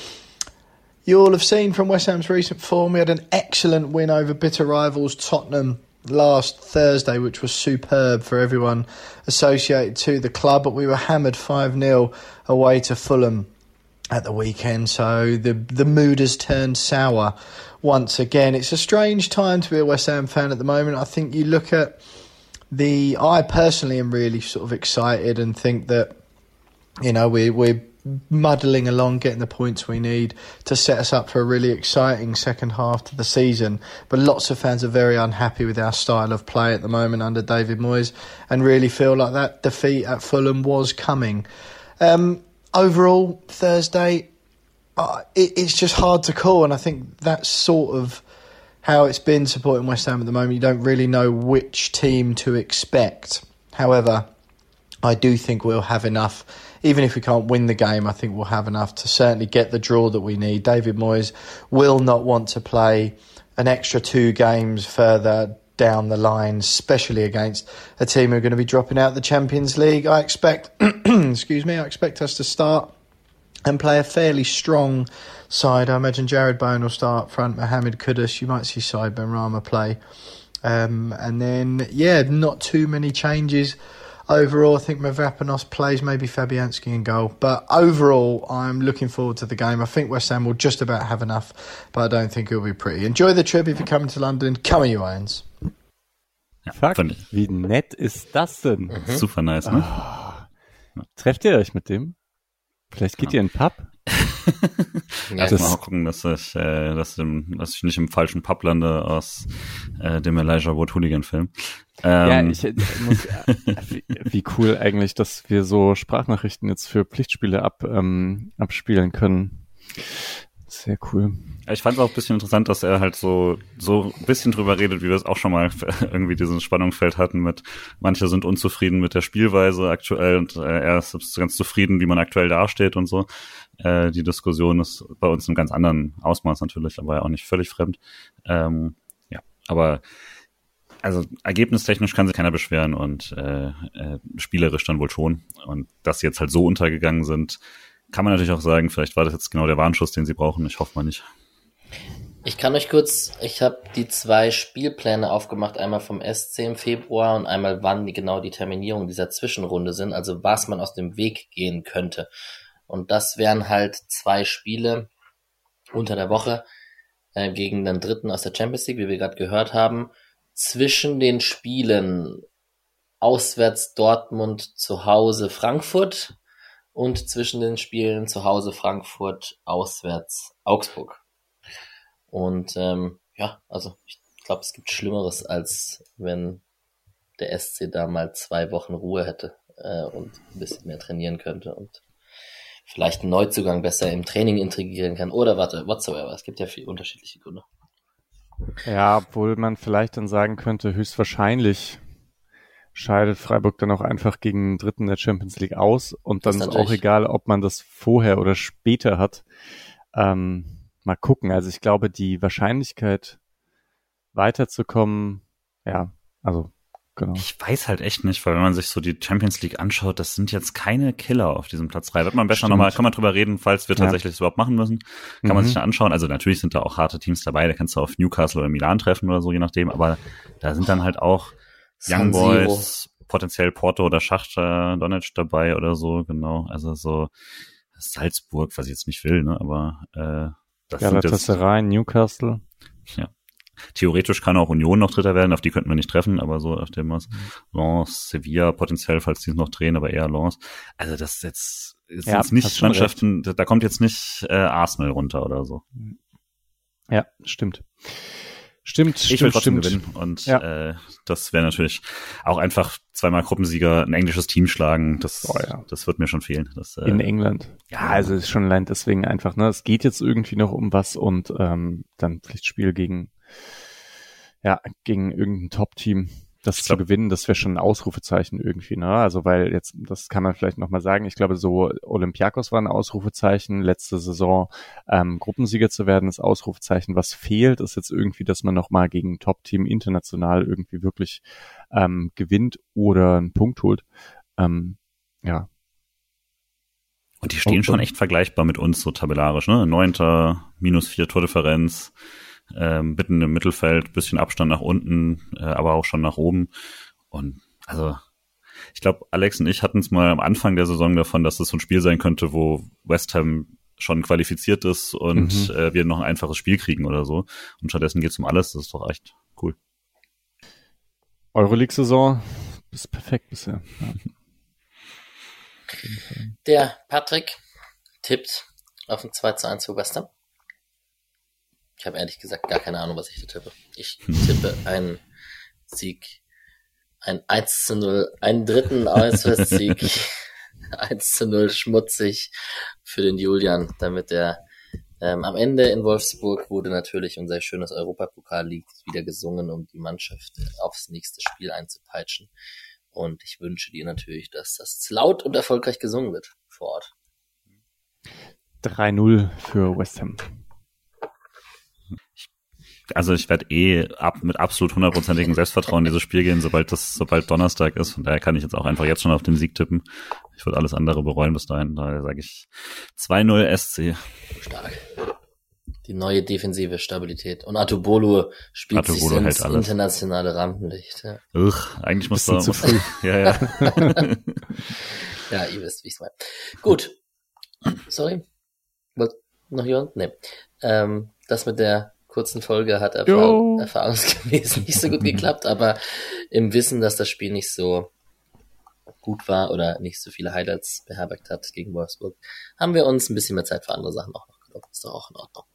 You all have seen from West Ham's recent form, we had an excellent win over bitter rivals Tottenham last Thursday, which was superb for everyone associated to the club, but we were hammered 5 0 away to Fulham at the weekend, so the the mood has turned sour once again. It's a strange time to be a West Ham fan at the moment. I think you look at the. I personally am really sort of excited and think that you know we we're muddling along, getting the points we need to set us up for a really exciting second half to the season. But lots of fans are very unhappy with our style of play at the moment under David Moyes, and really feel like that defeat at Fulham was coming. Um, overall, Thursday, uh, it, it's just hard to call, and I think that's sort of how it's been supporting West Ham at the moment. You don't really know which team to expect. However, I do think we'll have enough. Even if we can't win the game, I think we'll have enough to certainly get the draw that we need. David Moyes will not want to play an extra two games further down the line, especially against a team who are going to be dropping out the Champions League. I expect, *clears throat* excuse me, I expect us to start and play a fairly strong side. I imagine Jared Bowen will start up front, Mohamed Kudus, you might see Side Ben Rama play. Um, and then, yeah, not too many changes. Overall, I think Mavropanos plays maybe Fabianski in goal. But overall, I'm looking forward to the game. I think West Ham will just about have enough, but I don't think it'll be pretty. Enjoy the trip if you're coming to London. Come on, you Irons. Ja, Fuck, wie nett ist das denn? Mhm. Super nice, ne? Oh. Trefft ihr euch mit dem? Vielleicht geht ja. ihr in den Pub? *laughs* ja, das mal gucken, dass ich, äh, dass, im, dass ich nicht im falschen Pub lande aus äh, dem Elijah Wood Hooligan Film. Ähm, ja, ich, ich muss, äh, *laughs* wie, wie, cool eigentlich, dass wir so Sprachnachrichten jetzt für Pflichtspiele ab, ähm, abspielen können. Sehr cool. Ich fand es auch ein bisschen interessant, dass er halt so, so ein bisschen drüber redet, wie wir es auch schon mal *laughs* irgendwie diesen Spannungsfeld hatten mit, manche sind unzufrieden mit der Spielweise aktuell und äh, er ist ganz zufrieden, wie man aktuell dasteht und so. Äh, die Diskussion ist bei uns in ganz anderen Ausmaß natürlich, aber ja auch nicht völlig fremd. Ähm, ja, aber also ergebnistechnisch kann sich keiner beschweren und äh, äh, spielerisch dann wohl schon. Und dass sie jetzt halt so untergegangen sind, kann man natürlich auch sagen, vielleicht war das jetzt genau der Warnschuss, den sie brauchen. Ich hoffe mal nicht. Ich kann euch kurz, ich habe die zwei Spielpläne aufgemacht, einmal vom SC im Februar und einmal wann genau die Terminierung dieser Zwischenrunde sind, also was man aus dem Weg gehen könnte. Und das wären halt zwei Spiele unter der Woche äh, gegen den dritten aus der Champions League, wie wir gerade gehört haben. Zwischen den Spielen auswärts Dortmund zu Hause Frankfurt und zwischen den Spielen zu Hause Frankfurt, auswärts Augsburg. Und ähm, ja, also ich glaube, es gibt Schlimmeres, als wenn der SC da mal zwei Wochen Ruhe hätte äh, und ein bisschen mehr trainieren könnte und vielleicht einen Neuzugang besser im Training integrieren kann oder warte, whatsoever. Es gibt ja viele unterschiedliche Gründe. Ja, obwohl man vielleicht dann sagen könnte, höchstwahrscheinlich scheidet Freiburg dann auch einfach gegen den Dritten der Champions League aus und dann ist, ist auch egal, ob man das vorher oder später hat. Ähm, mal gucken. Also ich glaube, die Wahrscheinlichkeit weiterzukommen, ja, also genau. Ich weiß halt echt nicht, weil wenn man sich so die Champions League anschaut, das sind jetzt keine Killer auf diesem Platz 3. Wird man besser nochmal, kann man drüber reden, falls wir Ja. tatsächlich das überhaupt machen müssen. Kann man Mhm. sich da anschauen. Also natürlich sind da auch harte Teams dabei, da kannst du auf Newcastle oder Milan treffen oder so, je nachdem, aber da sind dann halt auch Young. Boys, potenziell Porto oder Schachter Donetsk dabei oder so, genau. Also so Salzburg, was ich jetzt nicht will, ne, aber äh, das Galatasaray, Newcastle. theoretisch kann auch Union noch Dritter werden, auf die könnten wir nicht treffen, aber so auf dem Maß. Lens, Sevilla potenziell, falls die es noch drehen, aber eher Lens. Also das ist jetzt, ist Ja, jetzt nicht Mannschaften, da da kommt jetzt nicht äh, Arsenal runter oder so. Ja, stimmt. Stimmt, Ich will stimmt, trotzdem stimmt. gewinnen und Ja. äh, das wäre natürlich auch einfach zweimal Gruppensieger, ein englisches Team schlagen, das, Oh ja. das wird mir schon fehlen. Das, äh, In England. Ja, also ist schon allein deswegen einfach, ne? Es geht jetzt irgendwie noch um was und ähm, dann Pflichtspiel gegen ja, gegen irgendein Top-Team. Das zu gewinnen, das wäre schon ein Ausrufezeichen irgendwie, ne? Also weil jetzt, das kann man vielleicht nochmal sagen, ich glaube, so Olympiakos war ein Ausrufezeichen, letzte Saison ähm, Gruppensieger zu werden, ist Ausrufezeichen. Was fehlt, ist jetzt irgendwie, dass man nochmal gegen ein Top-Team international irgendwie wirklich ähm, gewinnt oder einen Punkt holt. Ähm, ja, Und die stehen Und- schon echt vergleichbar mit uns, so tabellarisch, ne? Neunter, minus vier Tordifferenz, ähm, mitten im Mittelfeld, bisschen Abstand nach unten, äh, aber auch schon nach oben. Und also, ich glaube, Alex und ich hatten es mal am Anfang der Saison davon, dass das so ein Spiel sein könnte, wo West Ham schon qualifiziert ist und Mhm. äh, wir noch ein einfaches Spiel kriegen oder so. Und stattdessen geht's um alles. Das ist doch echt cool. Euroleague-Saison ist perfekt bisher. Ja. Der Patrick tippt auf ein 2 zu 1 für West Ham. Ich habe ehrlich gesagt gar keine Ahnung, was ich da tippe. Ich tippe *laughs* einen Sieg, ein 1 zu 0, einen dritten Auswärtssieg, *laughs* 1 zu 0 schmutzig für den Julian, damit er ähm, am Ende in Wolfsburg wurde natürlich unser schönes Europapokal-Lied wieder gesungen, um die Mannschaft aufs nächste Spiel einzupeitschen. Und ich wünsche dir natürlich, dass das laut und erfolgreich gesungen wird vor Ort. 3-0 für West Ham. Also ich werde eh ab, mit absolut hundertprozentigem Selbstvertrauen in dieses Spiel gehen, sobald das, sobald Donnerstag ist. Von daher kann ich jetzt auch einfach jetzt schon auf den Sieg tippen. Ich würde alles andere bereuen bis dahin. Daher sage ich 2-0 SC. Stark. Die neue defensive Stabilität. Und Atubolo spielt Atubolo sich ins hält alles. internationale Rampenlicht. Ja. Ugh, eigentlich muss da, zu früh. *laughs* ja, ja. *laughs* ja, ihr wisst, wie ich es meine. Gut. Sorry. Wollt noch jemand? Nee. Ähm, das mit der kurzen Folge hat erfahr erfahrungsgemäß *laughs* nicht so gut geklappt, aber im Wissen, dass das Spiel nicht so gut war oder nicht so viele Highlights beherbergt hat gegen Wolfsburg, haben wir uns ein bisschen mehr Zeit für andere Sachen auch noch genommen. Ist doch auch in Ordnung.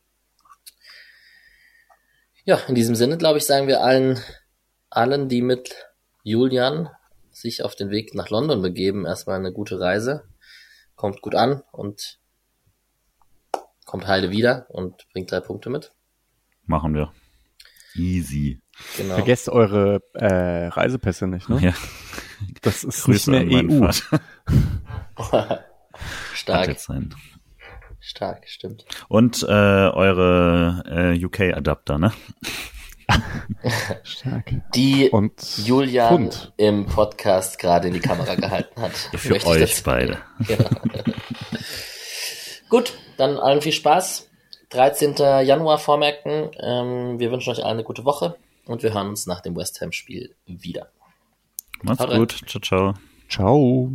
Ja, in diesem Sinne, glaube ich, sagen wir allen, allen, die mit Julian sich auf den Weg nach London begeben, erstmal eine gute Reise. Kommt gut an und kommt heile wieder und bringt drei Punkte mit. Machen wir. Easy. Genau. Vergesst eure äh, Reisepässe nicht, ne? Ja. Das ist Grüße nicht mehr EU. *laughs* Hat stark, stark, stimmt. Und äh, eure äh, UK-Adapter, ne? *laughs* Stark. Die Und Julian Pfund. im Podcast gerade in die Kamera gehalten hat. *laughs* Für Möchte euch beide. Genau. Gut, dann allen viel Spaß. 13. Januar vormerken. Ähm, wir wünschen euch allen eine gute Woche und wir hören uns nach dem West Ham Spiel wieder. Macht's Haut rein. gut. Ciao, ciao. Ciao.